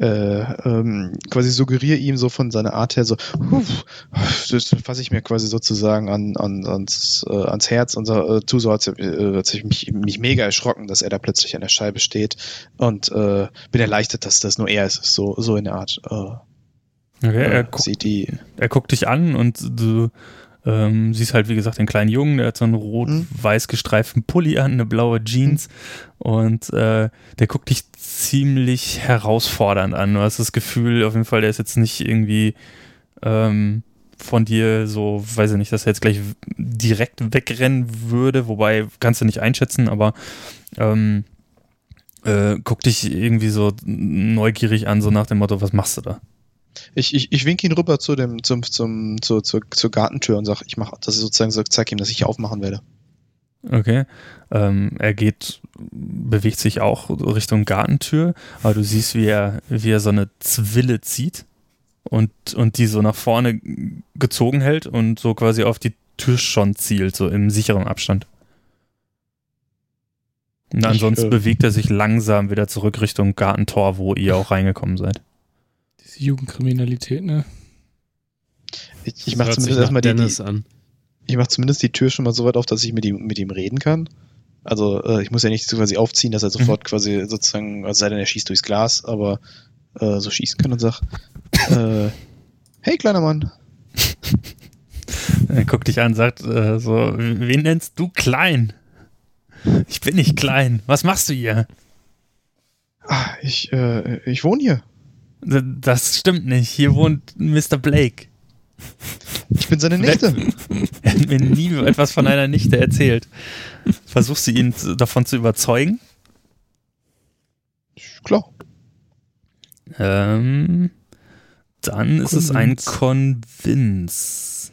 äh, ähm, quasi suggeriere ihm so von seiner Art her so, huh, das fasse ich mir quasi sozusagen an, an, ans, äh, ans Herz und so, äh, tu so, als, äh, als ich mich, mich mega erschrocken, dass er da plötzlich an der Scheibe steht und äh, bin erleichtert, dass das nur er ist, so, so in der Art. Äh, Okay, er, äh, gu sieht die, er guckt dich an und du ähm, siehst halt, wie gesagt, den kleinen Jungen, der hat so einen rot-weiß gestreiften Pulli an, eine blaue Jeans und äh, der guckt dich ziemlich herausfordernd an. Du hast das Gefühl, auf jeden Fall, der ist jetzt nicht irgendwie ähm, von dir so, weiß ich nicht, dass er jetzt gleich direkt wegrennen würde, wobei kannst du nicht einschätzen, aber ähm, äh, guck dich irgendwie so neugierig an, so nach dem Motto, was machst du da? Ich, ich, ich winke ihn rüber zu dem, zum, zum, zur, zur, zur Gartentür und sage, ich mache, dass ich sozusagen so, zeig ihm, dass ich aufmachen werde. Okay. Ähm, er geht, bewegt sich auch Richtung Gartentür, aber du siehst, wie er, wie er so eine Zwille zieht und, und die so nach vorne gezogen hält und so quasi auf die Tür schon zielt, so im sicheren Abstand. Und Ich, ansonsten äh, bewegt er sich langsam wieder zurück Richtung Gartentor, wo ihr auch reingekommen seid. Diese Jugendkriminalität, ne? Ich, ich mache zumindest erstmal die, die, an. ich mach zumindest die Tür schon mal so weit auf, dass ich mit ihm, mit ihm reden kann. Also äh, ich muss ja nicht so quasi aufziehen, dass er sofort quasi sozusagen, also sei denn er schießt durchs Glas, aber äh, so schießen kann und sag, äh, hey kleiner Mann, Er guckt dich an und sagt äh, so, wen nennst du klein? Ich bin nicht klein. Was machst du hier? ah, ich, äh, ich wohne hier. Das stimmt nicht. Hier wohnt Mr. Blake. Ich bin seine Nichte. Er hat mir nie etwas von einer Nichte erzählt. Versuchst du ihn davon zu überzeugen? Klar. Ähm, dann ist es ein Convince. Convince.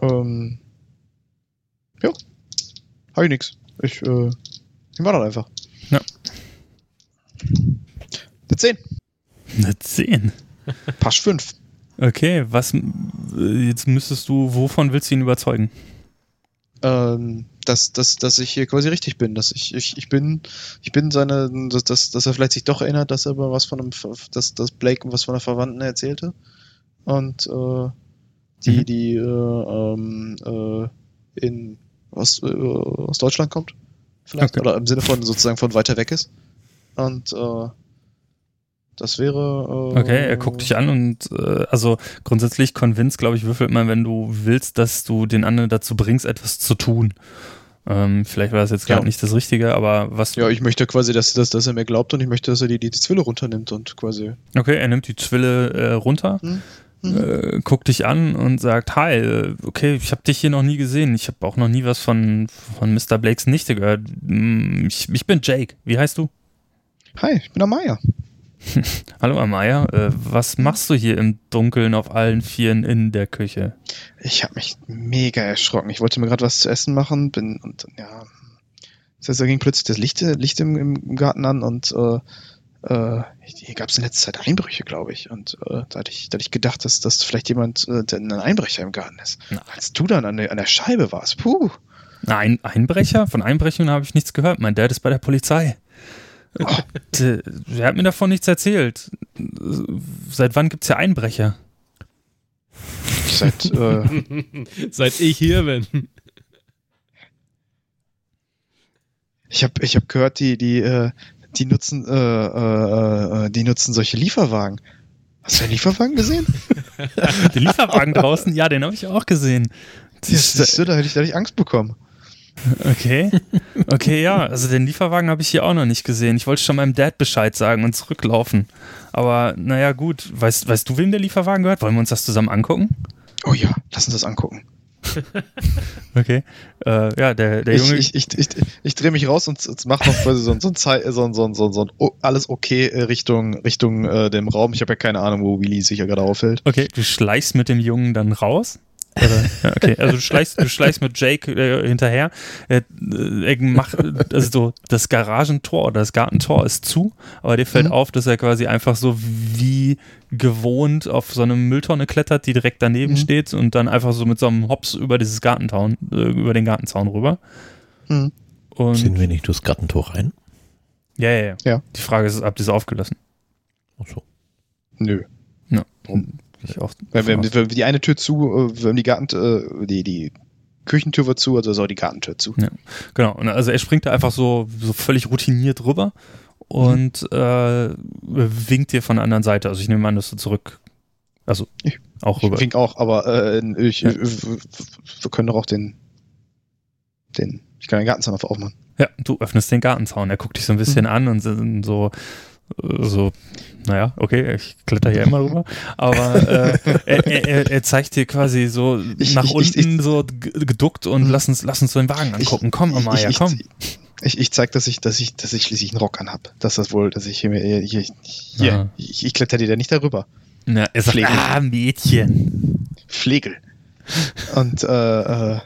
Ähm, ja. Hab ich nix. Ich, äh, ich mach das einfach. Ja. Eine 10. Eine 10. Pasch 5. Okay, was äh, jetzt müsstest du, wovon willst du ihn überzeugen? Ähm, dass, dass, dass ich hier quasi richtig bin. Dass ich, ich, ich bin, ich bin seine, dass, dass, dass er vielleicht sich doch erinnert, dass er mal was von einem, dass, dass Blake was von einer Verwandten erzählte. Und äh, die, Mhm. die äh, ähm, äh, in aus, äh, aus Deutschland kommt. Vielleicht. Okay. Oder im Sinne von sozusagen von weiter weg ist. Und äh, das wäre. Äh, Okay, er guckt dich an und äh, also grundsätzlich Convince, glaube ich, würfelt man, wenn du willst, dass du den anderen dazu bringst, etwas zu tun. Ähm, vielleicht war das jetzt gerade Ja. nicht das Richtige, aber was. Ja, ich möchte quasi, dass, dass, dass er mir glaubt und ich möchte, dass er die, die, die Zwille runternimmt und quasi. Okay, er nimmt die Zwille äh, runter, Hm? Äh, guckt dich an und sagt, hi, äh, okay, ich habe dich hier noch nie gesehen. Ich habe auch noch nie was von, von Mr. Blakes Nichte gehört. Mm, Ich, ich bin Jake. Wie heißt du? Hi, ich bin Amaya. Hallo Amaya, äh, was machst du hier im Dunkeln auf allen Vieren in der Küche? Ich habe mich mega erschrocken. Ich wollte mir gerade was zu essen machen, bin und ja. Das heißt, da ging plötzlich das Licht, Licht im, im Garten an und äh, äh, hier gab es in letzter Zeit Einbrüche, glaube ich. Und äh, da hatte ich, da hatte ich gedacht, dass, dass vielleicht jemand, äh, der ein Einbrecher im Garten ist. Nein. Als du dann an der, an der Scheibe warst, puh. Ein Einbrecher? Von Einbrechungen habe ich nichts gehört. Mein Dad ist bei der Polizei. Der, der hat mir davon nichts erzählt. Seit wann gibt es ja Einbrecher? Seit, äh, Seit ich hier bin. ich habe ich hab gehört, die, die, äh, die nutzen, äh, äh, äh, die nutzen solche Lieferwagen. Hast du einen Lieferwagen gesehen? Den Lieferwagen draußen? Ja, den habe ich auch gesehen. Das, siehst du, da hätte ich, da ich Angst bekommen. Okay. Okay, ja. Also den Lieferwagen habe ich hier auch noch nicht gesehen. Ich wollte schon meinem Dad Bescheid sagen und zurücklaufen. Aber naja, gut. Weißt, weißt du, wem der Lieferwagen gehört? Wollen wir uns das zusammen angucken? Oh ja, lass uns das angucken. Okay. Äh, ja, der, der ich, Junge. ich, ich, ich, ich drehe mich raus und, und mach noch quasi so, ein- so, ein so, ein- so, ein- so, ein- oh, alles okay äh, Richtung, Richtung äh, dem Raum. Ich habe ja keine Ahnung, wo Willy sich ja gerade aufhält. Okay, du schleichst mit dem Jungen dann raus? Oder? Okay, also du schleichst, du schleichst mit Jake äh, hinterher. Er, äh, er macht, also so das Garagentor oder das Gartentor ist zu, aber dir fällt Mhm. auf, dass er quasi einfach so wie gewohnt auf so eine Mülltonne klettert, die direkt daneben Mhm. steht und dann einfach so mit so einem Hops über dieses Gartenzaun, äh, über den Gartenzaun rüber. Hm. Und Sind wir nicht durchs Gartentor rein? ja, ja, ja, Ja. Die Frage ist, habt ihr es aufgelassen? Ach so. Nö. Ja. Warum? Ich auch. Weil wir, wir, die eine Tür zu, äh, haben die Garten, äh, die, die Küchentür wird zu, also auch die Gartentür zu. Genau, und also er springt da einfach so, so völlig routiniert rüber und äh, winkt dir von der anderen Seite. Also ich nehme an, dass du zurück, also Ich- auch Ich rüber. wink auch, aber äh, ich, Ja. äh, wir können doch auch den, den, ich kann den Gartenzaun aufmachen. Ja, du öffnest den Gartenzaun. Er guckt dich so ein bisschen an und so, so, naja, okay, ich kletter hier immer rüber. Aber äh, er, er, er zeigt dir quasi so Ich- nach ich- unten ich- so geduckt und Mhm. lass uns, lass uns so den Wagen angucken. komm, Amaya, ich, ich, komm. Ich, ich zeig, dass ich, dass ich, dass ich schließlich einen Rock anhab. Dass das wohl, dass ich hier, hier, hier, hier ich, ich kletter dir da nicht darüber. Na, er sagt, Pflege. ah, Mädchen. Flegel. Und äh, äh,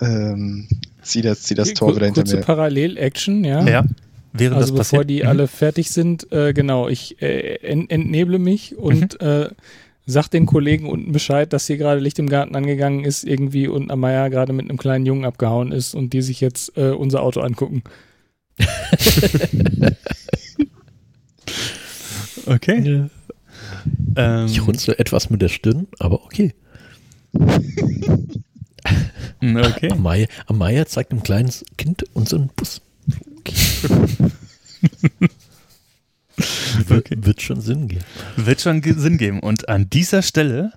ähm, zieh das, zieh das Tor wieder hinter kurze mir. Parallel-Action, ja. Ja, während Also das bevor passiert. die Mhm. alle fertig sind, äh, genau, ich äh, ent entneble mich und Mhm. äh, sag den Kollegen unten Bescheid, dass hier gerade Licht im Garten angegangen ist irgendwie und Amaya gerade mit einem kleinen Jungen abgehauen ist und die sich jetzt äh, unser Auto angucken. Okay. Ähm, Ich runzel etwas mit der Stirn, aber okay. Okay. Amaya, Amaya zeigt einem kleinen Kind unseren Bus. Okay. Wird schon Sinn geben. Wird schon Sinn geben. Und an dieser Stelle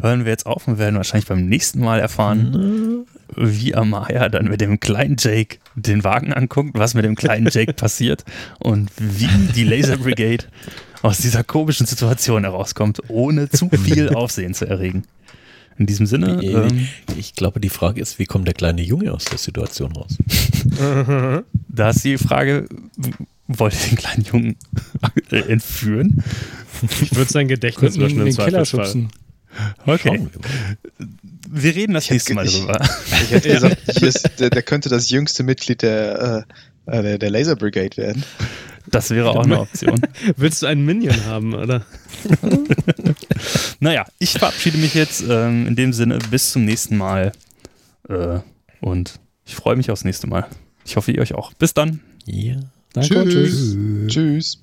hören wir jetzt auf und werden wahrscheinlich beim nächsten Mal erfahren, wie Amaya dann mit dem kleinen Jake den Wagen anguckt, was mit dem kleinen Jake passiert und wie die Laser Brigade aus dieser komischen Situation herauskommt, ohne zu viel Aufsehen zu erregen. In diesem Sinne, ähm, Ich glaube, die Frage ist, wie kommt der kleine Junge aus der Situation raus? da ist die Frage, w- wollt ihr den kleinen Jungen entführen? Ich würde sein Gedächtnis löschen in im den Keller Zweifelsfall. schubsen. Okay, wir reden das Ich hätte nächste Mal ge- ich- drüber. Ich hätte gesagt, ist, der, der könnte das jüngste Mitglied der, äh, der, der Laser Brigade werden. Das wäre auch eine Option. Willst du einen Minion haben, oder? Naja, ich verabschiede mich jetzt ähm, in dem Sinne bis zum nächsten Mal. Äh, und ich freue mich aufs nächste Mal. Ich hoffe, ihr euch auch. Bis dann. Ja. Danke und tschüss. Tschüss.